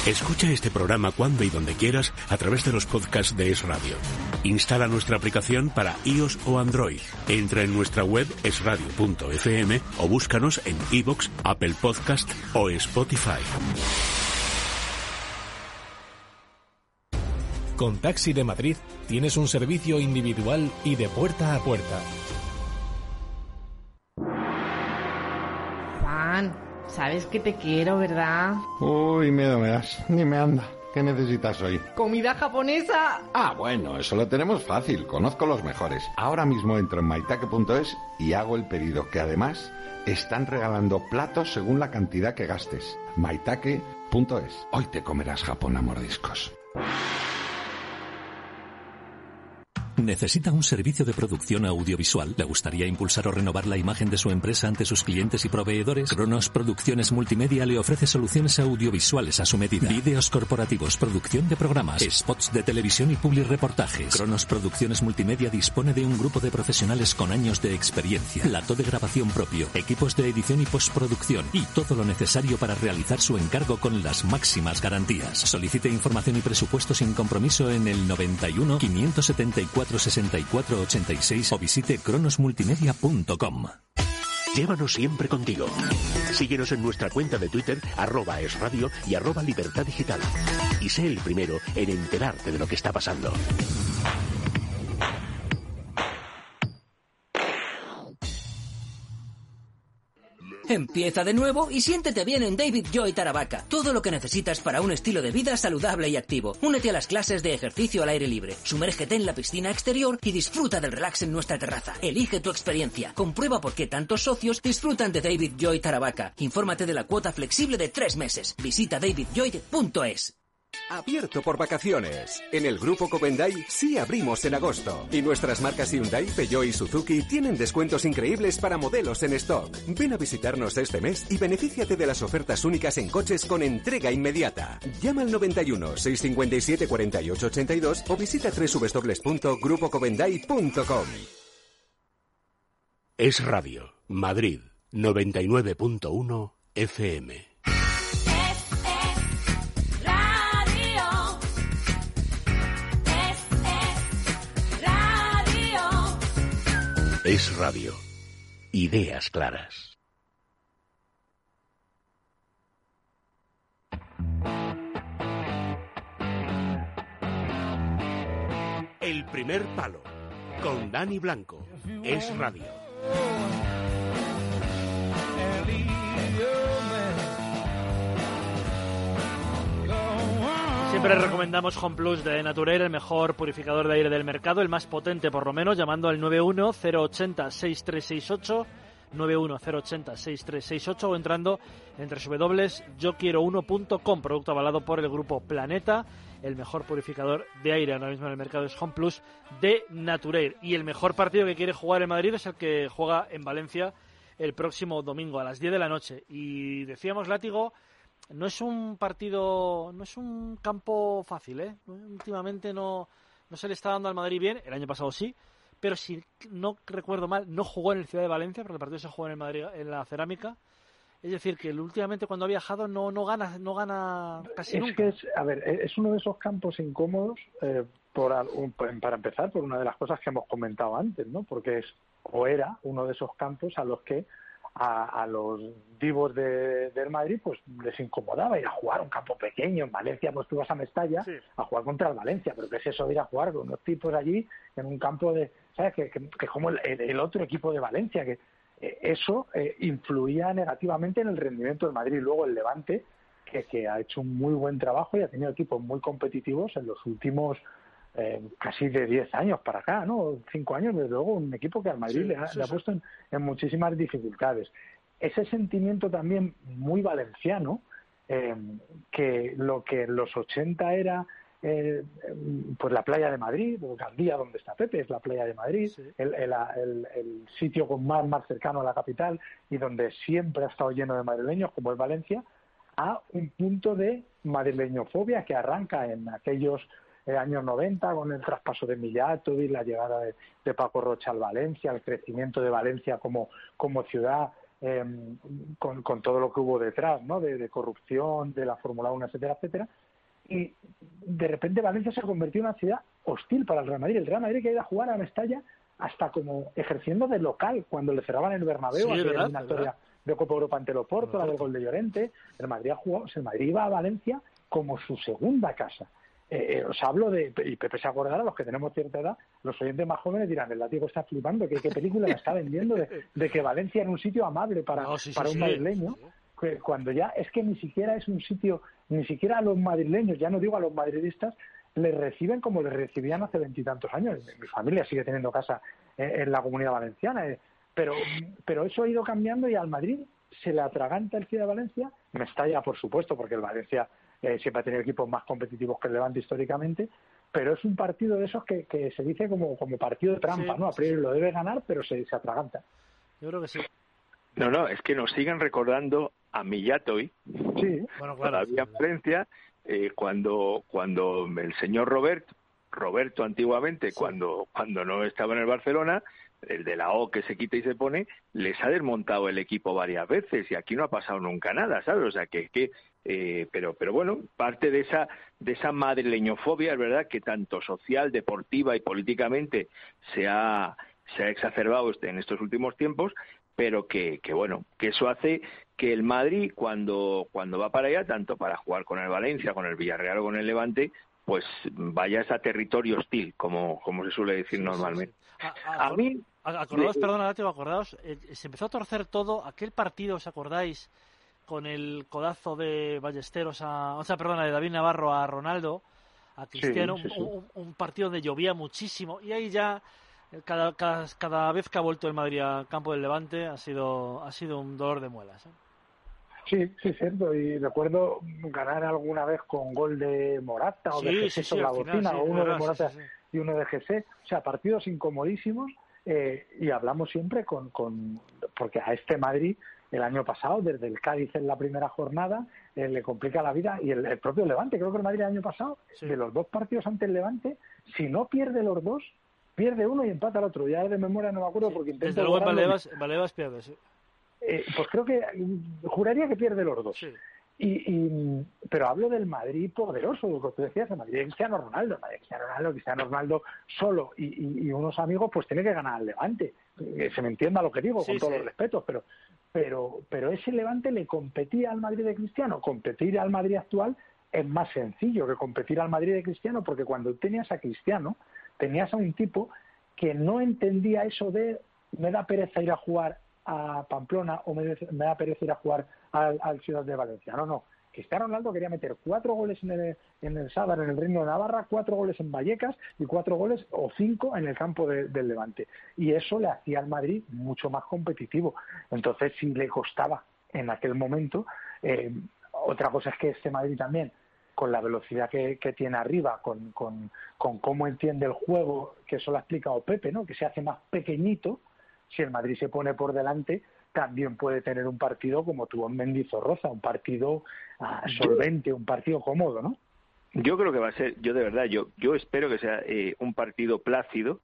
Escucha este programa cuando y donde quieras a través de los podcasts de Es Radio. Instala nuestra aplicación para iOS o Android. Entra en nuestra web esradio.fm o búscanos en iVoox, Apple Podcast o Spotify. Con Taxi de Madrid tienes un servicio individual y de puerta a puerta. Sabes que te quiero, ¿verdad? Uy, miedo me das. Ni me anda. ¿Qué necesitas hoy? ¿Comida japonesa? Ah, bueno, eso lo tenemos fácil. Conozco los mejores. Ahora mismo entro en maitake.es y hago el pedido, que además están regalando platos según la cantidad que gastes. maitake.es. Hoy te comerás Japón a mordiscos. ¿Necesita un servicio de producción audiovisual? ¿Le gustaría impulsar o renovar la imagen de su empresa ante sus clientes y proveedores? Cronos Producciones Multimedia le ofrece soluciones audiovisuales a su medida. Vídeos corporativos, producción de programas, spots de televisión y public reportajes. Cronos Producciones Multimedia dispone de un grupo de profesionales con años de experiencia, plato de grabación propio, equipos de edición y postproducción y todo lo necesario para realizar su encargo con las máximas garantías. Solicite información y presupuesto sin compromiso en el 91 574 6486 o visite cronosmultimedia.com. Llévanos siempre contigo. Síguenos en nuestra cuenta de Twitter, arroba es radio y arroba libertad digital. Y sé el primero en enterarte de lo que está pasando. Empieza de nuevo y siéntete bien en David Joy Taravaca. Todo lo que necesitas para un estilo de vida saludable y activo. Únete a las clases de ejercicio al aire libre. Sumérgete en la piscina exterior y disfruta del relax en nuestra terraza. Elige tu experiencia. Comprueba por qué tantos socios disfrutan de David Joy Taravaca. Infórmate de la cuota flexible de tres meses. Visita davidjoy.es. Abierto por vacaciones. En el grupo Covendai sí abrimos en agosto. Y nuestras marcas Hyundai, Peugeot y Suzuki tienen descuentos increíbles para modelos en stock. Ven a visitarnos este mes y benefíciate de las ofertas únicas en coches con entrega inmediata. Llama al 91 657 48 82 o visita www.grupocovendai.com. Es Radio, Madrid, 99.1 FM. Es radio. Ideas claras. El primer palo con Dani Blanco es radio. Siempre recomendamos Home Plus de Naturel, el mejor purificador de aire del mercado, el más potente por lo menos, llamando al 910806368, 910806368 o entrando en www.yoquiero1.com, producto avalado por el grupo Planeta. El mejor purificador de aire ahora mismo en el mercado es Home Plus de Naturel. Y el mejor partido que quiere jugar en Madrid es el que juega en Valencia el próximo domingo a las 10 de la noche. Y decíamos, Látigo, no es un partido, no es un campo fácil, ¿eh? Últimamente no, no se le está dando al Madrid bien, el año pasado sí, pero si no recuerdo mal, no jugó en el Ciudad de Valencia, porque el partido se jugó en el Madrid, en la Cerámica. Es decir, que últimamente cuando ha viajado no, no gana no gana casi es nunca. Que es, a ver, es uno de esos campos incómodos eh, por, para empezar por una de las cosas que hemos comentado antes, ¿no? Porque es o era uno de esos campos a los que a, los divos de, del Madrid pues les incomodaba ir a jugar un campo pequeño. En Valencia pues tú vas a Mestalla a jugar contra el Valencia pero qué es eso de ir a jugar con unos tipos allí en un campo de sabes que, que, como el, otro equipo de Valencia que eh, eso eh, influía negativamente en el rendimiento del Madrid. Luego el Levante que, que ha hecho un muy buen trabajo y ha tenido equipos muy competitivos en los últimos eh, casi de 10 años para acá, ¿no? 5 años, desde luego, un equipo que al Madrid le, ha, puesto en, muchísimas dificultades. Ese sentimiento también muy valenciano, eh, que lo que en los 80 era eh, pues la playa de Madrid, o Gandía, donde está Pepe, es la playa de Madrid, el, el, sitio con mar más cercano a la capital y donde siempre ha estado lleno de madrileños, como es Valencia, a un punto de madrileñofobia que arranca en aquellos en años 90 con el traspaso de y la llegada de, Paco Rocha al Valencia, el crecimiento de Valencia como, como ciudad, em, con, con, todo lo que hubo detrás, ¿no? De, corrupción, de la Fórmula 1, etcétera, etcétera. Y de repente Valencia se ha convertido en una ciudad hostil para el Real Madrid. El Real Madrid que ha ido a jugar a Mestalla hasta como ejerciendo de local cuando le cerraban el Bernabéu, sí, la historia de Copa Europa ante el Oporto, la del gol de Llorente. El Madrid ha jugado, el Madrid iba a Valencia como su segunda casa. Eh, eh, os hablo de, y Pepe se acordará, los que tenemos cierta edad, los oyentes más jóvenes dirán, el látigo está flipando, ¿qué, qué película me está vendiendo de, que Valencia era un sitio amable para, para un madrileño? Cuando ya es que ni siquiera es un sitio, ni siquiera a los madrileños, ya no digo a los madridistas, les reciben como les recibían hace veintitantos años. Mi familia sigue teniendo casa en, la comunidad valenciana, eh, pero, pero eso ha ido cambiando y al Madrid se le atraganta el Ciudad de Valencia, me estalla por supuesto, porque el Valencia eh, siempre ha tenido equipos más competitivos que el Levante históricamente, pero es un partido de esos que, se dice como, como partido de trampa, ¿no? A priori lo debe ganar, pero se, se atraganta. Yo creo que sí. No, no, es que nos siguen recordando a Millatoy, sí. bueno, claro, todavía Valencia, eh, cuando, cuando el señor Roberto, Roberto antiguamente, cuando, cuando no estaba en el Barcelona, el de la O que se quita y se pone, les ha desmontado el equipo varias veces y aquí no ha pasado nunca nada, ¿sabes? O sea, que, que eh, pero, pero bueno, parte de esa, de esa madrileñofobia es verdad que tanto social, deportiva y políticamente se ha, se ha exacerbado este, en estos últimos tiempos, pero que, que bueno, que eso hace que el Madrid cuando, cuando va para allá, tanto para jugar con el Valencia, con el Villarreal o con el Levante, pues vayas a territorio hostil, como, como se suele decir normalmente. A, mí... Acordaos, perdona, acordaos, eh, se empezó a torcer todo, aquel partido, ¿os acordáis? Con el codazo de Ballesteros a... O sea, perdona, de David Navarro a Ronaldo, a Cristiano, un, partido donde llovía muchísimo, y ahí ya... Cada, cada, cada, vez que ha vuelto el Madrid al campo del Levante ha sido, ha sido un dolor de muelas. ¿eh? Sí, sí, cierto. Y recuerdo ganar alguna vez con gol de Morata o de Gese sobre la bocina, o uno de Morata y uno de Gese. O sea, partidos incomodísimos. Eh, y hablamos siempre con, con. Porque a este Madrid, el año pasado, desde el Cádiz en la primera jornada, eh, le complica la vida. Y el, propio Levante, creo que el Madrid el año pasado, de los dos partidos ante el Levante, si no pierde los dos, pierde uno y empata al otro. Ya de memoria no me acuerdo porque intento. Desde luego Valevas, Valevas pierde, sí. Eh, pues creo que juraría que pierde los dos. Y, pero hablo del Madrid poderoso, lo que tú decías, el Madrid de Cristiano Ronaldo, Madrid Cristiano Ronaldo, Cristiano Ronaldo solo y, unos amigos, pues tiene que ganar al Levante. Que se me entienda lo que digo, con todos los respetos, pero, pero, pero ese Levante le competía al Madrid de Cristiano. Competir al Madrid actual es más sencillo que competir al Madrid de Cristiano, porque cuando tenías a Cristiano, tenías a un tipo que no entendía eso de me da pereza ir a jugar a Pamplona o me, da pereza ir a jugar al, al Ciudad de Valencia. No, no. Cristiano Ronaldo quería meter cuatro goles en el, en el Sadar, en el Reino de Navarra, cuatro goles en Vallecas y cuatro goles o cinco en el campo del Levante. Y eso le hacía al Madrid mucho más competitivo. Entonces, si le costaba en aquel momento, eh, otra cosa es que este Madrid también, con la velocidad que, tiene arriba, con, con, con, cómo entiende el juego, que eso lo ha explicado Pepe, ¿no? que se hace más pequeñito, si el Madrid se pone por delante, también puede tener un partido como tuvo en Mendizorroza, un partido ah, solvente, un partido cómodo, ¿no? Yo creo que va a ser, yo de verdad, yo, yo espero que sea eh, un partido plácido,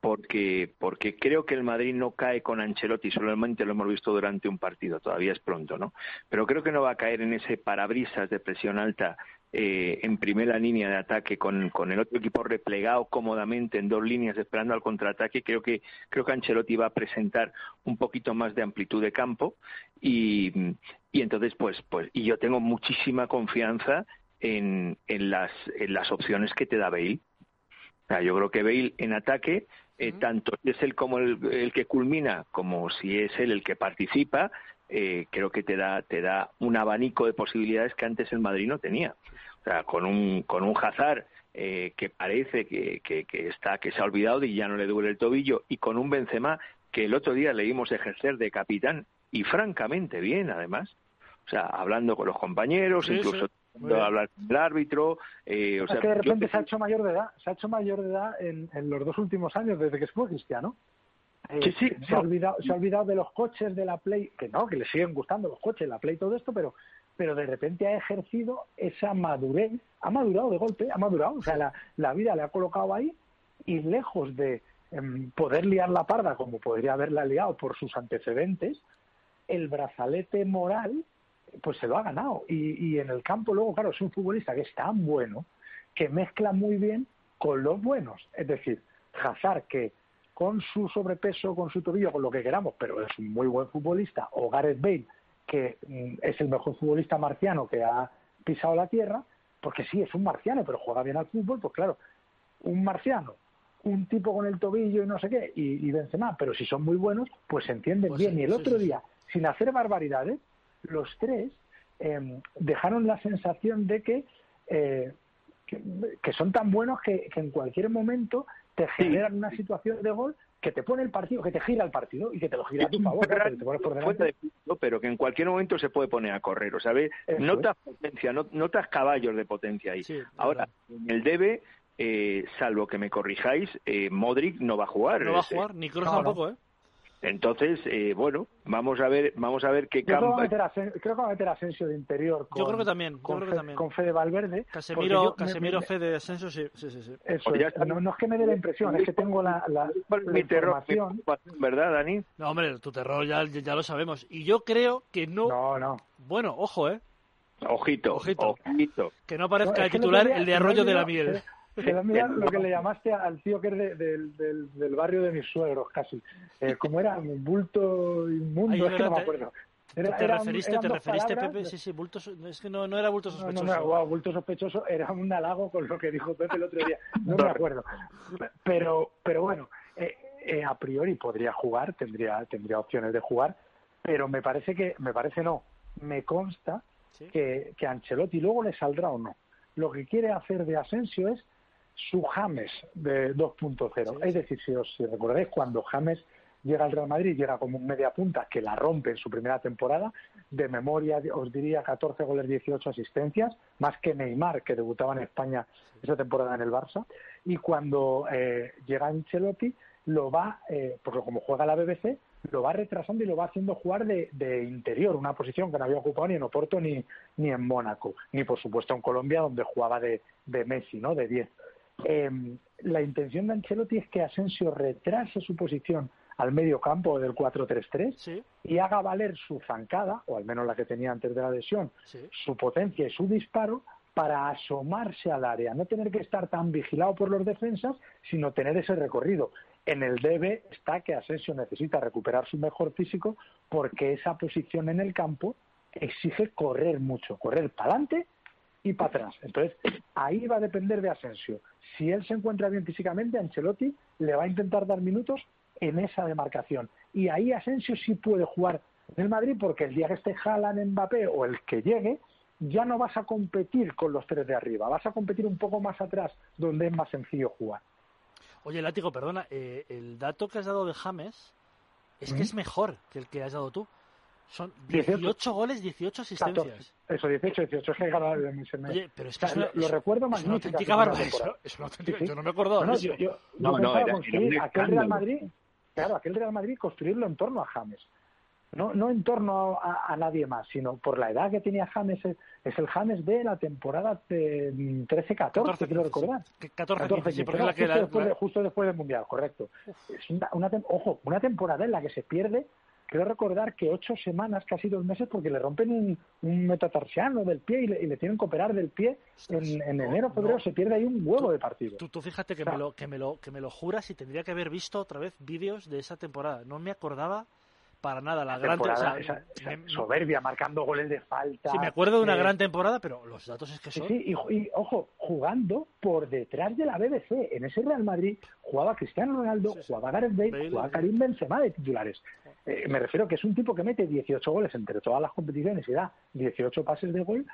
porque, porque creo que el Madrid no cae con Ancelotti, solamente lo hemos visto durante un partido, todavía es pronto, ¿no? Pero creo que no va a caer en ese parabrisas de presión alta eh, en primera línea de ataque con, con, el otro equipo replegado cómodamente en dos líneas esperando al contraataque, creo que creo que Ancelotti va a presentar un poquito más de amplitud de campo y, y entonces pues pues y yo tengo muchísima confianza en, en las en las opciones que te da Bale. yo creo que Bale en ataque eh, tanto es él como el, el, que culmina como si es él el que participa eh, creo que te da te da un abanico de posibilidades que antes el Madrid no tenía o sea, con un, con un Hazard eh, que parece que, que, está, que se ha olvidado y ya no le duele el tobillo, y con un Benzema que el otro día le dimos ejercer de capitán, y francamente bien, además. O sea, hablando con los compañeros, incluso hablar con el árbitro. Eh, o sea, es que de repente se ha hecho mayor de edad, se ha hecho mayor de edad en, en los dos últimos años, desde que fue cristiano. Eh, sí, sí, se, ha olvidado, se ha olvidado de los coches de la Play, que no, que le siguen gustando los coches, la Play, todo esto, pero pero de repente ha ejercido esa madurez, ha madurado de golpe, ha madurado, o sea, la, la vida le ha colocado ahí y lejos de em, poder liar la parda como podría haberla liado por sus antecedentes, el brazalete moral pues se lo ha ganado. Y, y en el campo luego, claro, es un futbolista que es tan bueno que mezcla muy bien con los buenos. Es decir, Hazard, que con su sobrepeso, con su tobillo, con lo que queramos, pero es un muy buen futbolista, o Gareth Bale, que mm, es el mejor futbolista marciano que ha pisado la Tierra, porque sí, es un marciano, pero juega bien al fútbol, pues claro, un marciano, un tipo con el tobillo y no sé qué, y, y Benzema, pero si son muy buenos, pues se entienden pues bien. y el otro día, sin hacer barbaridades, los tres em, dejaron la sensación de que, eh, que, son tan buenos que, que, en cualquier momento te generan una situación de gol que te pone el partido, que te gira el partido y que te lo gira a tu favor, pero que en cualquier momento se puede poner a correr, o sea, notas potencia, notas caballos de potencia ahí. Ahora, en el debe, eh, salvo que me corrijáis, eh, Modric no va a jugar. No va a jugar, ni Kroos tampoco, ¿eh? Entonces, eh, bueno, vamos a ver, vamos a ver qué creo creo que va a meter a Asensio de interior. Con, yo creo que también. Con, creo que también. con Fede Valverde. Casemiro, Casemiro Fede de Asensio, sí, sí, sí. Eso no, es que me dé la impresión, es que tengo la, la, mi información. ¿Verdad, Dani? No, hombre, tu terror ya, ya lo sabemos. Y yo creo que no. No, no. Bueno, ojo, ¿eh? Ojito, ojito. Que no aparezca el titular el de Arroyo de la Miel. Se lo, lo que le llamaste al tío que es del, del, barrio de mis suegros, casi. Eh, como era? Un bulto inmundo, es que no me acuerdo. Era, ¿Te, referiste, ¿te referiste Pepe? Sí, sí, bulto, es que no, no era bulto sospechoso. No, no, bulto sospechoso era un halago con lo que dijo Pepe el otro día. No me acuerdo. Pero, pero bueno, eh, eh, a priori podría jugar, tendría, tendría opciones de jugar, pero me parece que, me parece no, me consta que, que Ancelotti luego le saldrá o no. Lo que quiere hacer de Asensio es su James de 2.0. es decir, si os recordáis, cuando James llega al Real Madrid, llega como un media punta que la rompe en su primera temporada, de memoria os diría 14 goles, 18 asistencias, más que Neymar, que debutaba en España esa temporada en el Barça, y cuando eh, llega Ancelotti, lo va, eh, porque como juega la BBC, lo va retrasando y lo va haciendo jugar de, de, interior, una posición que no había ocupado ni en Oporto ni, ni en Mónaco, ni por supuesto en Colombia, donde jugaba de, de Messi, ¿no? De 10. Eh, la intención de Ancelotti es que Asensio retrase su posición al medio campo del 4-3-3 y haga valer su zancada, o al menos la que tenía antes de la lesión, su potencia y su disparo para asomarse al área, no tener que estar tan vigilado por los defensas, sino tener ese recorrido. En el debe está que Asensio necesita recuperar su mejor físico porque esa posición en el campo exige correr mucho, correr para adelante y para atrás. Entonces, ahí va a depender de Asensio. Si él se encuentra bien físicamente, Ancelotti le va a intentar dar minutos en esa demarcación. Y ahí Asensio sí puede jugar en el Madrid porque el día que esté Haaland, Mbappé o el que llegue, ya no vas a competir con los tres de arriba, vas a competir un poco más atrás, donde es más sencillo jugar. Oye, Látigo, perdona, eh, el dato que has dado de James es que es mejor que el que has dado tú. Son 18, goles, 18 asistencias. Eso, 18, 18 es que ganado el Oye, pero es que es una, lo, recuerdo más. Es una auténtica barbaridad. Es una auténtica, sí, sí. Yo no me acordaba no, eso. Yo, yo, no, no, era, construir era aquel Real Madrid, claro, aquel Real Madrid construirlo en torno a James. No, no en torno a, a, nadie más, sino por la edad que tenía James. Es, es el James de la temporada 13-14, quiero recordar. 14, 14 sí, porque justo, la que la, después, la... justo después del Mundial, correcto. Es una, una, ojo, una temporada en la que se pierde Quiero recordar que ocho semanas, casi dos meses, porque le rompen un, un metatarsiano del pie y le, y le, tienen que operar del pie. En, enero, febrero no. se pierde ahí un huevo tú, de partido. Tú, tú fíjate que, o sea, me lo, que, me lo, que me lo juras y tendría que haber visto otra vez vídeos de esa temporada. No me acordaba para nada la, la gran temporada, o sea, esa, esa soberbia marcando goles de falta sí me acuerdo de una eh, gran temporada pero los datos es que son sí, sí y, y, ojo jugando por detrás de la BBC en ese Real Madrid jugaba Cristiano Ronaldo sí, sí. jugaba Gareth Bale, Bale jugaba Karim Benzema de titulares eh, me refiero que es un tipo que mete 18 goles entre todas las competiciones y da 18 pases de gol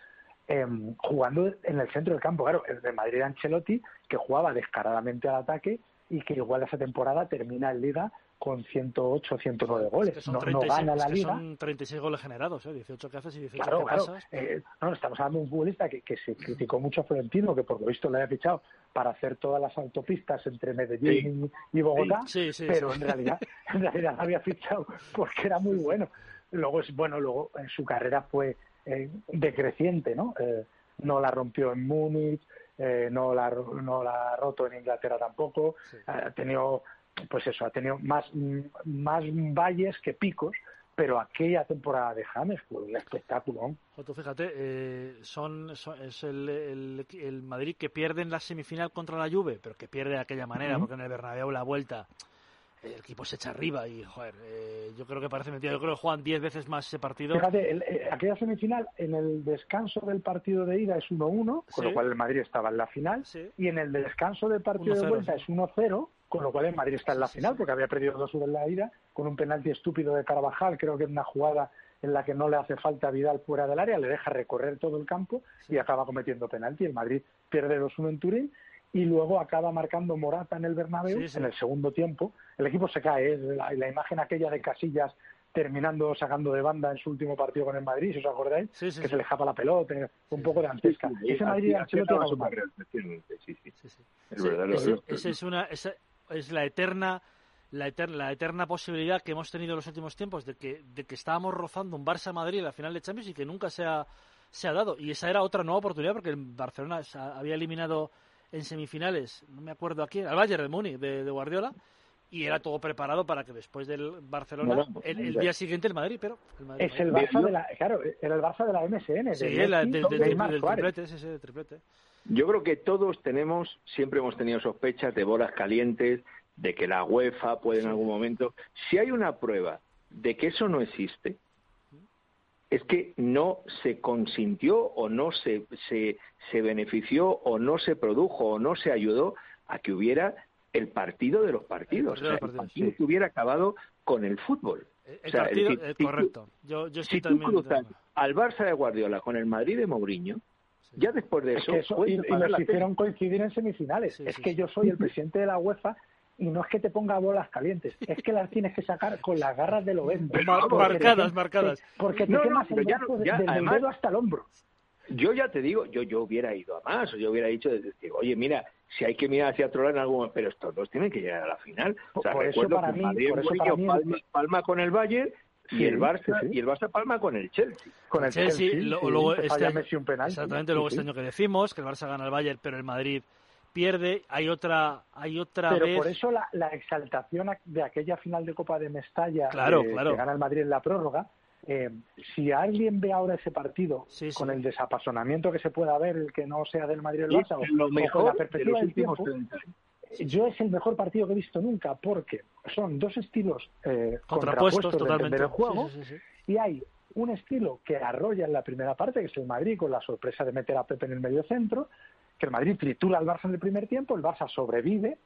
eh, jugando en el centro del campo. Claro el de Madrid Ancelotti que jugaba descaradamente al ataque y que igual esa temporada termina en Liga con 108, 109 goles. Es que no, 36, no, gana la es que liga. Son 36 goles generados, ¿eh? 18 que haces y 18 claro, que claro. pasas. Eh, no, estamos hablando de un futbolista que, que, se criticó mucho a Florentino, que por lo visto le había fichado para hacer todas las autopistas entre Medellín sí. y Bogotá, sí, sí, pero en realidad en realidad la había fichado porque era muy bueno. Luego, bueno, luego en su carrera fue eh, decreciente, ¿no? Eh, no la rompió en Múnich, eh, no, la, no la ha roto en Inglaterra tampoco, sí. ha tenido, pues eso, ha tenido más, más valles que picos, pero aquella temporada de James fue un espectáculo. Joto, fíjate, eh, son, son, es el, el, el, Madrid que pierde en la semifinal contra la Juve, pero que pierde de aquella manera, uh -huh. porque en el Bernabéu la vuelta el equipo se echa arriba y, joder, eh, yo creo que parece mentira. Yo creo que juegan 10 veces más ese partido. Fíjate, el, eh, aquella semifinal, en el descanso del partido de ida es 1-1, Sí. con lo cual el Madrid estaba en la final, Sí. y en el descanso del partido 1-0, de vuelta es 1-0, con lo cual el Madrid está en la final, porque había perdido 2-1 en la ida, con un penalti estúpido de Carvajal, creo que es una jugada en la que no le hace falta a Vidal fuera del área, le deja recorrer todo el campo y acaba cometiendo penalti. El Madrid pierde 2-1 en Turín y luego acaba marcando Morata en el Bernabéu Sí, sí. en el segundo tiempo. El equipo se cae, es la, la, imagen aquella de Casillas terminando sacando de banda en su último partido con el Madrid, si os acordáis, Sí, sí, que sí. se le japa la pelota, un poco de antesca. Ese Madrid Ancelotti. Sí, sí. Es esa es una esa es la eterna la eterna, la eterna posibilidad que hemos tenido en los últimos tiempos de que de que estábamos rozando un Barça Madrid en la final de Champions y que nunca se ha se ha dado. Y esa era otra nueva oportunidad porque el Barcelona se ha- había eliminado en semifinales, no me acuerdo a quién, al Bayern de Múnich de, de Guardiola y era todo preparado para que después del Barcelona Bueno, pues, el, el día siguiente el Madrid, pero el Madrid- Es el Barça de la, claro, era el Barça de la MSN, Sí, de la- Messi, del- del- del triplete, sí, sí, del triplete. Yo creo que todos tenemos, siempre hemos tenido sospechas de bolas calientes, de que la UEFA puede en algún momento. Si hay una prueba de que eso no existe, es que no se consintió o no se, se, se benefició o no se produjo o no se ayudó a que hubiera el partido de los partidos. El partido o sea, los el que hubiera acabado con el fútbol. El O sea, partido, si correcto. Yo, yo estoy si tú también cruzas al Barça de Guardiola con el Madrid de Mourinho, ya después de Es eso, que eso- puedes y, nos hicieron coincidir en semifinales. Sí, es sí, que sí. yo soy el presidente de la UEFA y no es que te ponga bolas calientes, es que las tienes que sacar con las garras del obeso. Mar- marcadas, te- marcadas. Porque te No, no, quemas pero el ya brazo no- de- ya, desde además- el dedo hasta el hombro. Yo ya te digo, yo yo hubiera ido a más, o yo hubiera dicho, decir, oye, mira, si hay que mirar hacia otro lado en algún momento, pero estos dos tienen que llegar a la final. O sea, Por eso para que mí- Madrid por eso para mí palma, palma con el Bayern y el Barça sí, sí. y el Barça palma con el Chelsea. Con el Chelsea, Chelsea, lo- sí, luego este año- Messi un penalti. Exactamente, luego Sí, este sí. año que decimos que el Barça gana al Bayern, pero el Madrid pierde. Hay otra, hay otra Pero vez. por eso la, la exaltación de aquella final de Copa de Mestalla Claro, eh, claro. que gana el Madrid en la prórroga, eh, si alguien ve ahora ese partido Sí, sí. con el desapasionamiento que se pueda ver, el que no sea del Madrid o el Barça, o- lo o con mejor la de perspectiva los del últimos tiempo, 30 años. Yo es el mejor partido que he visto nunca porque son dos estilos eh, Contrapuestos totalmente. entender el juego Sí, sí, sí, sí. y hay un estilo que arrolla en la primera parte, que es el Madrid, con la sorpresa de meter a Pepe en el medio centro, que el Madrid tritura al Barça en el primer tiempo, el Barça sobrevive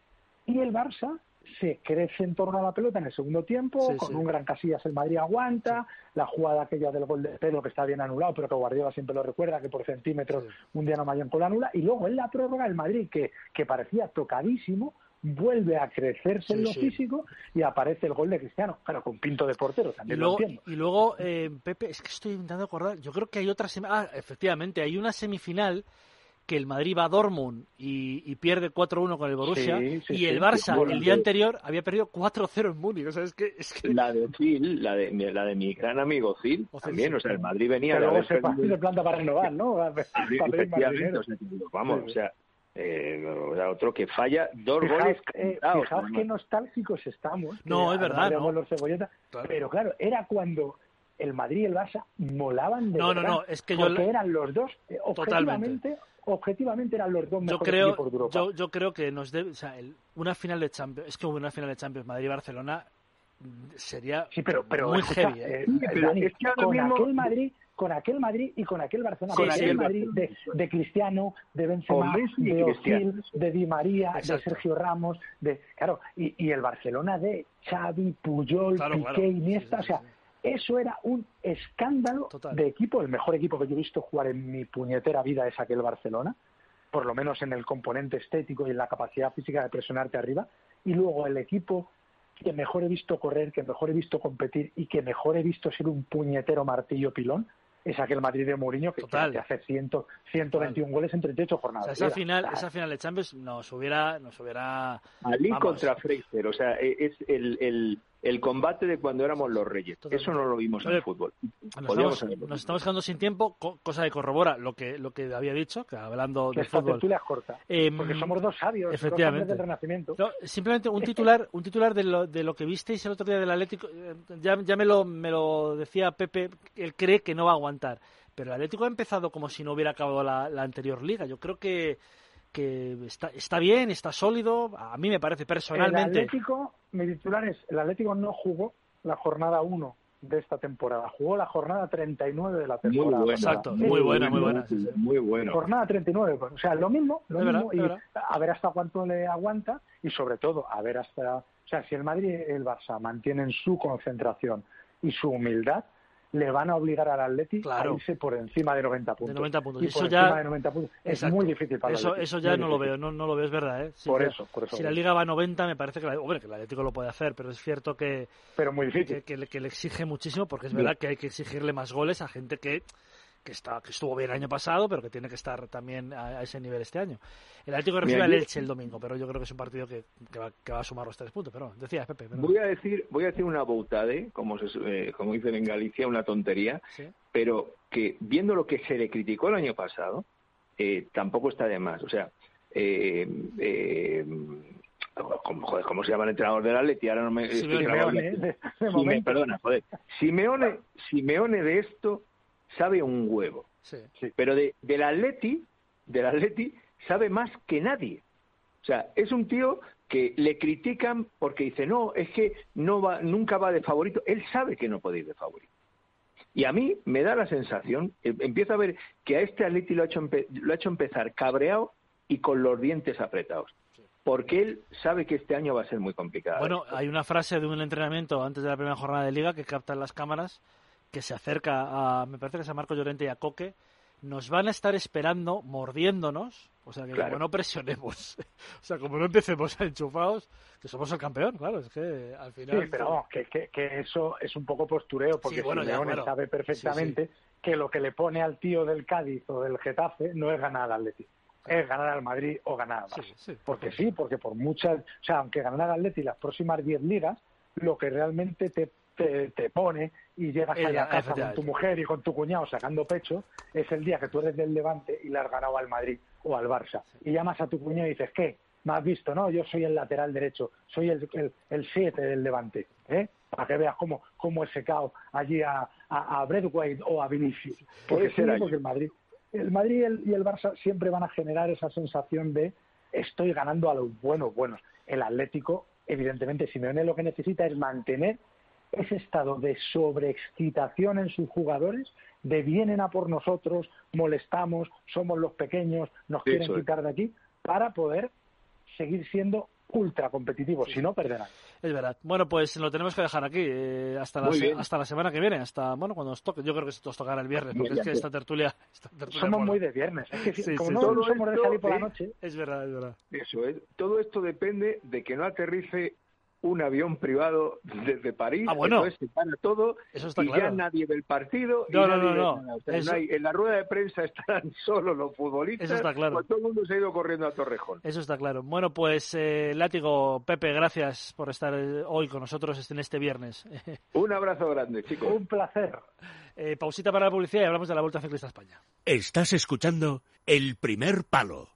y el Barça se crece en torno a la pelota en el segundo tiempo, con un gran Casillas el Madrid aguanta, la jugada aquella del gol de Pedro que está bien anulado, pero que Guardiola siempre lo recuerda, que por centímetros un día no Mayón con la anula, y luego en la prórroga el Madrid, que, que parecía tocadísimo, vuelve a crecerse en lo físico y aparece el gol de Cristiano, claro, con pinto de portero, también y luego, lo entiendo. Y luego, eh, Pepe, es que estoy intentando acordar, yo creo que hay otra ah, efectivamente, hay una semifinal que el Madrid va a Dortmund y, pierde 4-1 con el Borussia y el Barça el día anterior había perdido 4-0 en Múnich. O sea, es que, es que... La de Phil, la de, la de mi gran amigo Phil, también, o sea, el Madrid venía... Pero luego se perdido... planta para renovar, ¿no? Sí, efectivamente, o sea, vamos, o sea, eh, otro que falla dos goles eh, fijaos qué nostálgicos estamos no es verdad no. los pero claro era cuando el Madrid y el Barça molaban de no verdad, no no es que porque yo eran los dos eh, objetivamente objetivamente eran los dos yo mejores creo, equipos de Europa Yo, yo creo que nos debe, o sea, el, una final de Champions, es que una final de Champions Madrid-Barcelona sería sí, pero, pero, muy escucha, heavy. ¿eh? eh, Dani, es que con mismo... aquel Madrid con aquel Madrid y con aquel Barcelona, Sí, con sí, aquel el Madrid de, de Cristiano, de Benzema, de. Ozil, de Di María, de Exacto. Sergio Ramos, de claro, y, y el Barcelona de Xavi, Puyol, Claro, Piqué, claro. Iniesta, o sea, eso era un escándalo Total. de equipo, el mejor equipo que yo he visto jugar en mi puñetera vida es aquel Barcelona, por lo menos en el componente estético y en la capacidad física de presionarte arriba, y luego el equipo que mejor he visto correr, que mejor he visto competir y que mejor he visto ser un puñetero martillo pilón, es aquel Madrid de Mourinho que, Total. que hace 100, 121 goles en 38 O jornadas. sea, esa final, esa final de Champions nos hubiera, nos hubiera Ali vamos, contra Fraser, o sea, e- es el, el, el combate de cuando éramos los reyes. Eso no lo vimos en el fútbol. Nos estamos, nos estamos quedando sin tiempo, co- cosa que corrobora lo que lo que había dicho, que hablando que de esta fútbol. corta. Em, porque somos dos sabios, dos efectivamente. del Renacimiento. No, simplemente un titular, un titular de lo, de lo que visteis el otro día del Atlético. eh, Ya, ya me, lo, me lo decía Pepe, él cree que no va a aguantar. Pero el Atlético ha empezado como si no hubiera acabado la, la anterior liga. Yo creo que, que está, está bien, está sólido. A mí me parece personalmente. El Atlético, mi titular es, el Atlético no jugó la jornada 1 de esta temporada, jugó la jornada 39 de la Muy temporada. bueno. pasada. Exacto, muy buena, muy buena. Muy bueno. Jornada 39, pues, o sea, lo mismo, lo mismo, verdad, y a ver hasta cuánto le aguanta y sobre todo a ver hasta, o sea, si el Madrid y el Barça mantienen su concentración y su humildad, le van a obligar al Atleti Claro. a irse por encima de 90 puntos. De 90 puntos. Y Eso por ya- encima de 90 puntos es Exacto. muy difícil para eso, eso ya muy no lo veo, no, no lo veo, es verdad. ¿eh? Sí, Por que- eso, por eso Si la. Liga va a 90, me parece que, la, hombre, que el Atlético lo puede hacer, pero es cierto que, Pero muy difícil. que, que le, que le exige muchísimo, porque es Bien. verdad que hay que exigirle más goles a gente que, que, está, que estuvo bien el año pasado, pero que tiene que estar también a, a ese nivel este año. El Atlético recibe al Elche el domingo, pero yo creo que es un partido que, que, va, que va a sumar los tres puntos. Pero decías, Pepe. Voy a decir, voy a decir una boutade, como se, eh, como dicen en Galicia, una tontería, Sí. pero que viendo lo que se le criticó el año pasado, eh, tampoco está de más. O sea, eh, eh, ¿cómo, joder, ¿cómo se llama el entrenador del Atleti? Ahora no me estoy Simeone. ¿eh? de, de Sime- momento. perdona, joder. Simeone, Simeone de esto sabe un huevo. Sí. Pero de, del Atleti, del Atleti sabe más que nadie. O sea, es un tío que le critican porque dice, no, es que no va, nunca va de favorito. Él sabe que no puede ir de favorito. Y a mí me da la sensación, eh, empiezo a ver que a este Atleti lo ha hecho, empe- lo ha hecho empezar cabreado y con los dientes apretados. Porque él sabe que este año va a ser muy complicado. Bueno, hay una frase de un entrenamiento antes de la primera jornada de liga que captan las cámaras, que se acerca a, me parece que es a Marco Llorente y a Coque, nos van a estar esperando, mordiéndonos, o sea que Claro. como no presionemos, o sea, como no empecemos a enchufados, que somos el campeón, claro, es que al final... Sí, pero vamos, que, que, que eso es un poco postureo, porque Sí, bueno, ya, sabe perfectamente que lo que le pone al tío del Cádiz o del Getafe no es ganar al Atleti, es ganar al Madrid o ganar al Barça. Porque sí, porque por muchas, o sea, aunque ganar al Atleti las próximas 10 ligas, lo que realmente te, te, te pone y llegas ahí la- a casa con tu mujer y con tu cuñado sacando pecho, es el día que tú eres del Levante y le has ganado al Madrid o al Barça. Y llamas a tu cuñado y dices, ¿qué? Me has visto, ¿no? Yo soy el lateral derecho, soy el 7 el, siete del Levante, ¿eh? Para que veas cómo, cómo he secado allí a, a, a o a Vinicius. Porque, sí, porque el Madrid, el Madrid y el, y el Barça siempre van a generar esa sensación de estoy ganando a los buenos, buenos. El Atlético, evidentemente, Simeone lo que necesita es mantener ese estado de sobreexcitación en sus jugadores, de vienen a por nosotros, molestamos, somos los pequeños, nos quieren quitar de aquí, para poder seguir siendo ultra competitivos, si no perderán. Es verdad. Bueno, pues lo tenemos que dejar aquí eh, hasta, la, hasta la semana que viene, hasta bueno cuando nos toque. Yo creo que esto nos tocará el viernes, porque es que esta tertulia, somos muy de viernes. Es que como no, somos de salir por la noche. Es verdad, es verdad. Eso es. Todo esto depende de que no aterrice un avión privado desde París, ah, bueno. entonces se para todo Eso está y claro. ya nadie ve el partido. No, y no, nadie no, ve no. nada. O sea, Eso- no hay- en la rueda de prensa estarán solo los futbolistas. Eso está claro. pues todo el mundo se ha ido corriendo a Torrejón. Eso está claro. Bueno, pues eh, Látigo, Pepe, gracias por estar eh, hoy con nosotros en este viernes. Un abrazo grande, chicos. Un placer. Eh, pausita para la publicidad y hablamos de la Vuelta Ciclista a España. Estás escuchando El Primer Palo.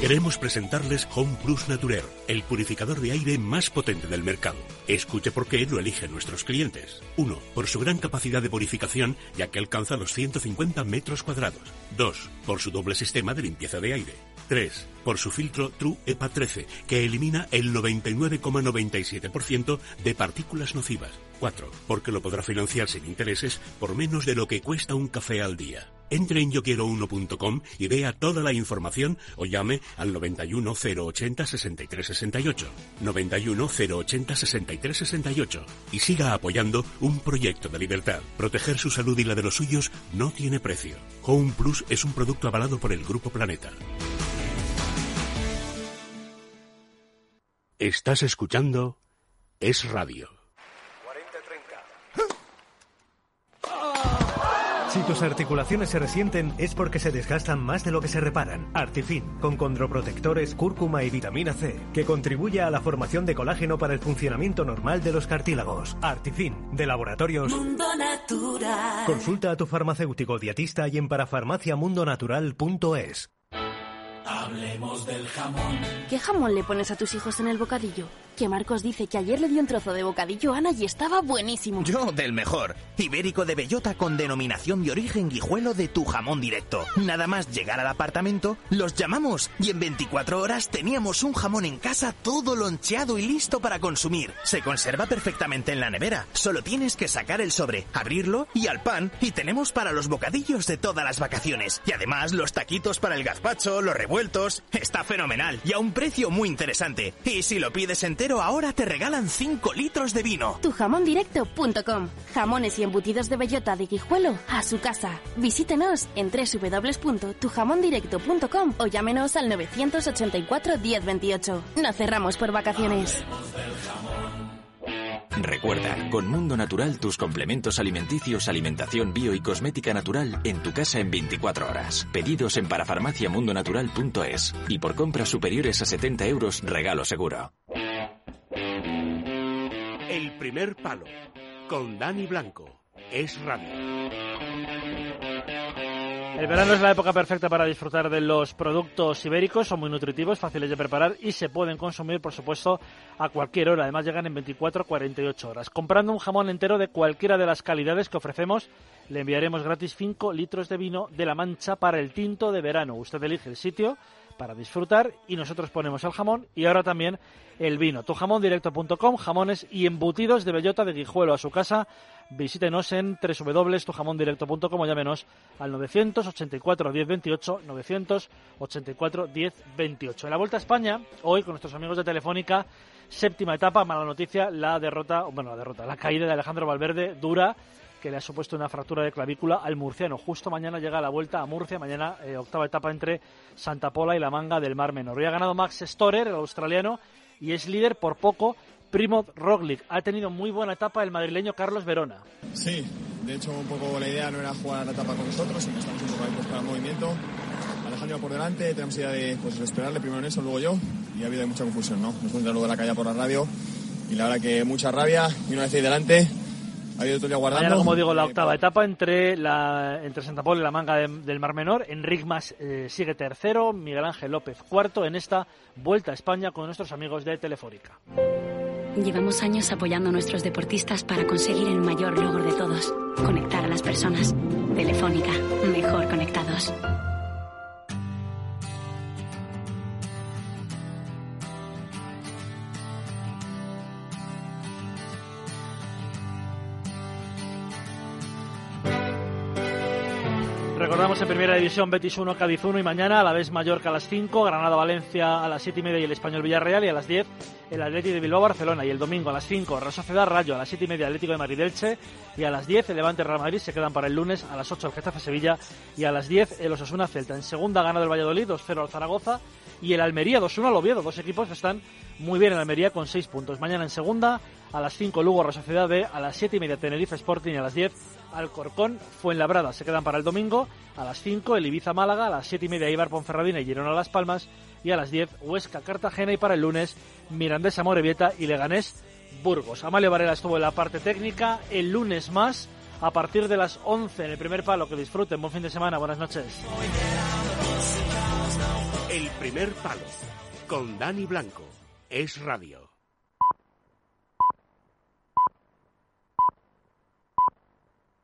Queremos presentarles Home Plus Naturel, el purificador de aire más potente del mercado. Escuche por qué lo eligen nuestros clientes. 1. Por su gran capacidad de purificación, ya que alcanza los 150 metros cuadrados. 2. Por su doble sistema de limpieza de aire. 3. Por su filtro True EPA 13, que elimina el 99,97% de partículas nocivas. 4. Porque lo podrá financiar sin intereses por menos de lo que cuesta un café al día. Entre en yoquiero1.com y vea toda la información o llame al 91 080 63 68. 91 080 63 68. Y siga apoyando un proyecto de libertad. Proteger su salud y la de los suyos no tiene precio. Home Plus es un producto avalado por el Grupo Planeta. Estás escuchando Es Radio. Si tus articulaciones se resienten es porque se desgastan más de lo que se reparan. Artifin, con condroprotectores, cúrcuma y vitamina C, que contribuye a la formación de colágeno para el funcionamiento normal de los cartílagos. Artifin, de laboratorios. Mundo Natural. Consulta a tu farmacéutico dietista y en parafarmaciamundonatural.es. Hablemos del jamón. ¿Qué jamón le pones a tus hijos en el bocadillo? Que Marcos dice que ayer le dio un trozo de bocadillo a Ana y estaba buenísimo. Yo del mejor. Ibérico de bellota con denominación de origen guijuelo de tu jamón directo. Nada más llegar al apartamento, los llamamos y en 24 horas teníamos un jamón en casa todo loncheado y listo para consumir. Se conserva perfectamente en la nevera. Solo tienes que sacar el sobre, abrirlo y al pan y tenemos para los bocadillos de todas las vacaciones. Y además los taquitos para el gazpacho, los revueltos. Está fenomenal y a un precio muy interesante. Y si lo pides entero ahora te regalan 5 litros de vino. Tujamondirecto.com Jamones y embutidos de bellota de Guijuelo a su casa. Visítenos en www.tujamondirecto.com o llámenos al 984 1028. No cerramos por vacaciones. Recuerda, con Mundo Natural tus complementos alimenticios, alimentación bio y cosmética natural en tu casa en 24 horas. Pedidos en parafarmaciamundonatural.es y por compras superiores a 70 euros regalo seguro. El Primer Palo, con Dani Blanco. Es Radio. El verano es la época perfecta para disfrutar de los productos ibéricos, son muy nutritivos, fáciles de preparar y se pueden consumir, por supuesto, a cualquier hora. Además, llegan en 24 48 horas. Comprando un jamón entero de cualquiera de las calidades que ofrecemos, le enviaremos gratis 5 litros de vino de la Mancha para el tinto de verano. Usted elige el sitio para disfrutar y nosotros ponemos el jamón y ahora también el vino. Tujamondirecto.com, jamones y embutidos de bellota de Guijuelo a su casa. Visítenos en www.tujamondirecto.com o llámenos al 984 1028 984 1028. En la Vuelta a España, hoy con nuestros amigos de Telefónica, séptima etapa, mala noticia, la derrota, bueno, la derrota, la caída de Alejandro Valverde dura que le ha supuesto una fractura de clavícula al murciano. Justo mañana llega la vuelta a Murcia, mañana eh, octava etapa entre Santa Pola y la Manga del Mar Menor. Hoy ha ganado Max Storer, el australiano, y es líder por poco Primo Roglic. Ha tenido muy buena etapa el madrileño Carlos Verona. Sí, de hecho un poco la idea no era jugar la etapa con nosotros, sino estamos un poco ahí buscando movimiento. Alejandro por delante, tenemos idea de pues, esperarle primero en eso, luego yo, y ha habido mucha confusión, ¿no? Nos luego de la calle por la radio, y la verdad que mucha rabia, y una vez ahí delante, día guardando. Mañana, como digo, la octava etapa entre, la, entre Santa Pola y la Manga de- del Mar Menor. Enric Mas eh, sigue tercero, Miguel Ángel López cuarto en esta Vuelta a España con nuestros amigos de Telefónica. Llevamos años apoyando a nuestros deportistas para conseguir el mayor logro de todos, conectar a las personas. Telefónica, mejor conectados. Primera división Betis 1, Cádiz 1 y mañana a la vez Mallorca a las 5, Granada Valencia a las 7 y media y el Español Villarreal y a las 10 el Atlético de Bilbao Barcelona y el domingo a las 5 Real Sociedad Rayo a las 7 y media Atlético de Madrid Elche y a las 10 el Levante Real Madrid se quedan para el lunes a las 8 el Getafe Sevilla y a las 10 el Osasuna Celta. En segunda gana del Valladolid 2-0 al Zaragoza y el Almería 2-1 al Oviedo, dos equipos que están muy bien en Almería con 6 puntos. Mañana en segunda a las 5 Lugo Real Sociedad B, a las 7 y media Tenerife Sporting y a las 10 Alcorcón, Fuenlabrada. Se quedan para el domingo a las 5 el Ibiza Málaga, a las 7 y media Ibar Ponferradina y Girona Las Palmas y a las 10 Huesca Cartagena y para el lunes Mirandés Morevieta y Leganés Burgos. Amalio Varela estuvo en la parte técnica, el lunes más a partir de las 11 en el primer palo. Que disfruten, buen fin de semana, buenas noches. El primer palo con Dani Blanco es radio.